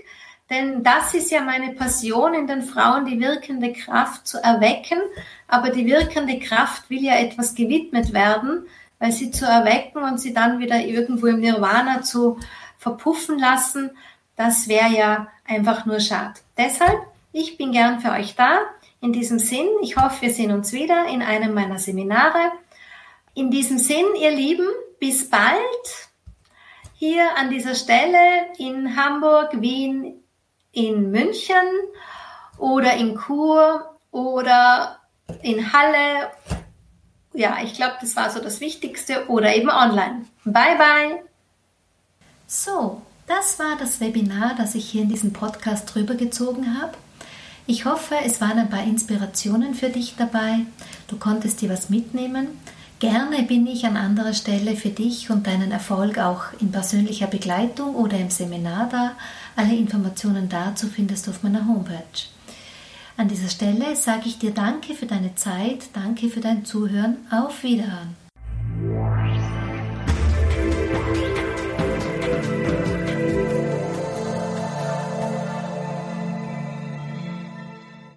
Denn das ist ja meine Passion, in den Frauen die wirkende Kraft zu erwecken. Aber die wirkende Kraft will ja etwas gewidmet werden, weil sie zu erwecken und sie dann wieder irgendwo im Nirvana zu verpuffen lassen, das wäre ja einfach nur schade. Deshalb, ich bin gern für euch da. In diesem Sinn, ich hoffe, wir sehen uns wieder in einem meiner Seminare. In diesem Sinn, ihr Lieben, bis bald hier an dieser Stelle in Hamburg, Wien, in München oder in Chur oder in Halle, ja, ich glaube, das war so das Wichtigste oder eben online. Bye, bye! So, das war das Webinar, das ich hier in diesem Podcast drüber gezogen habe. Ich hoffe, es waren ein paar Inspirationen für dich dabei. Du konntest dir was mitnehmen. Gerne bin ich an anderer Stelle für dich und deinen Erfolg auch in persönlicher Begleitung oder im Seminar da. Alle Informationen dazu findest du auf meiner Homepage. An dieser Stelle sage ich dir Danke für deine Zeit, danke für dein Zuhören, auf Wiederhören.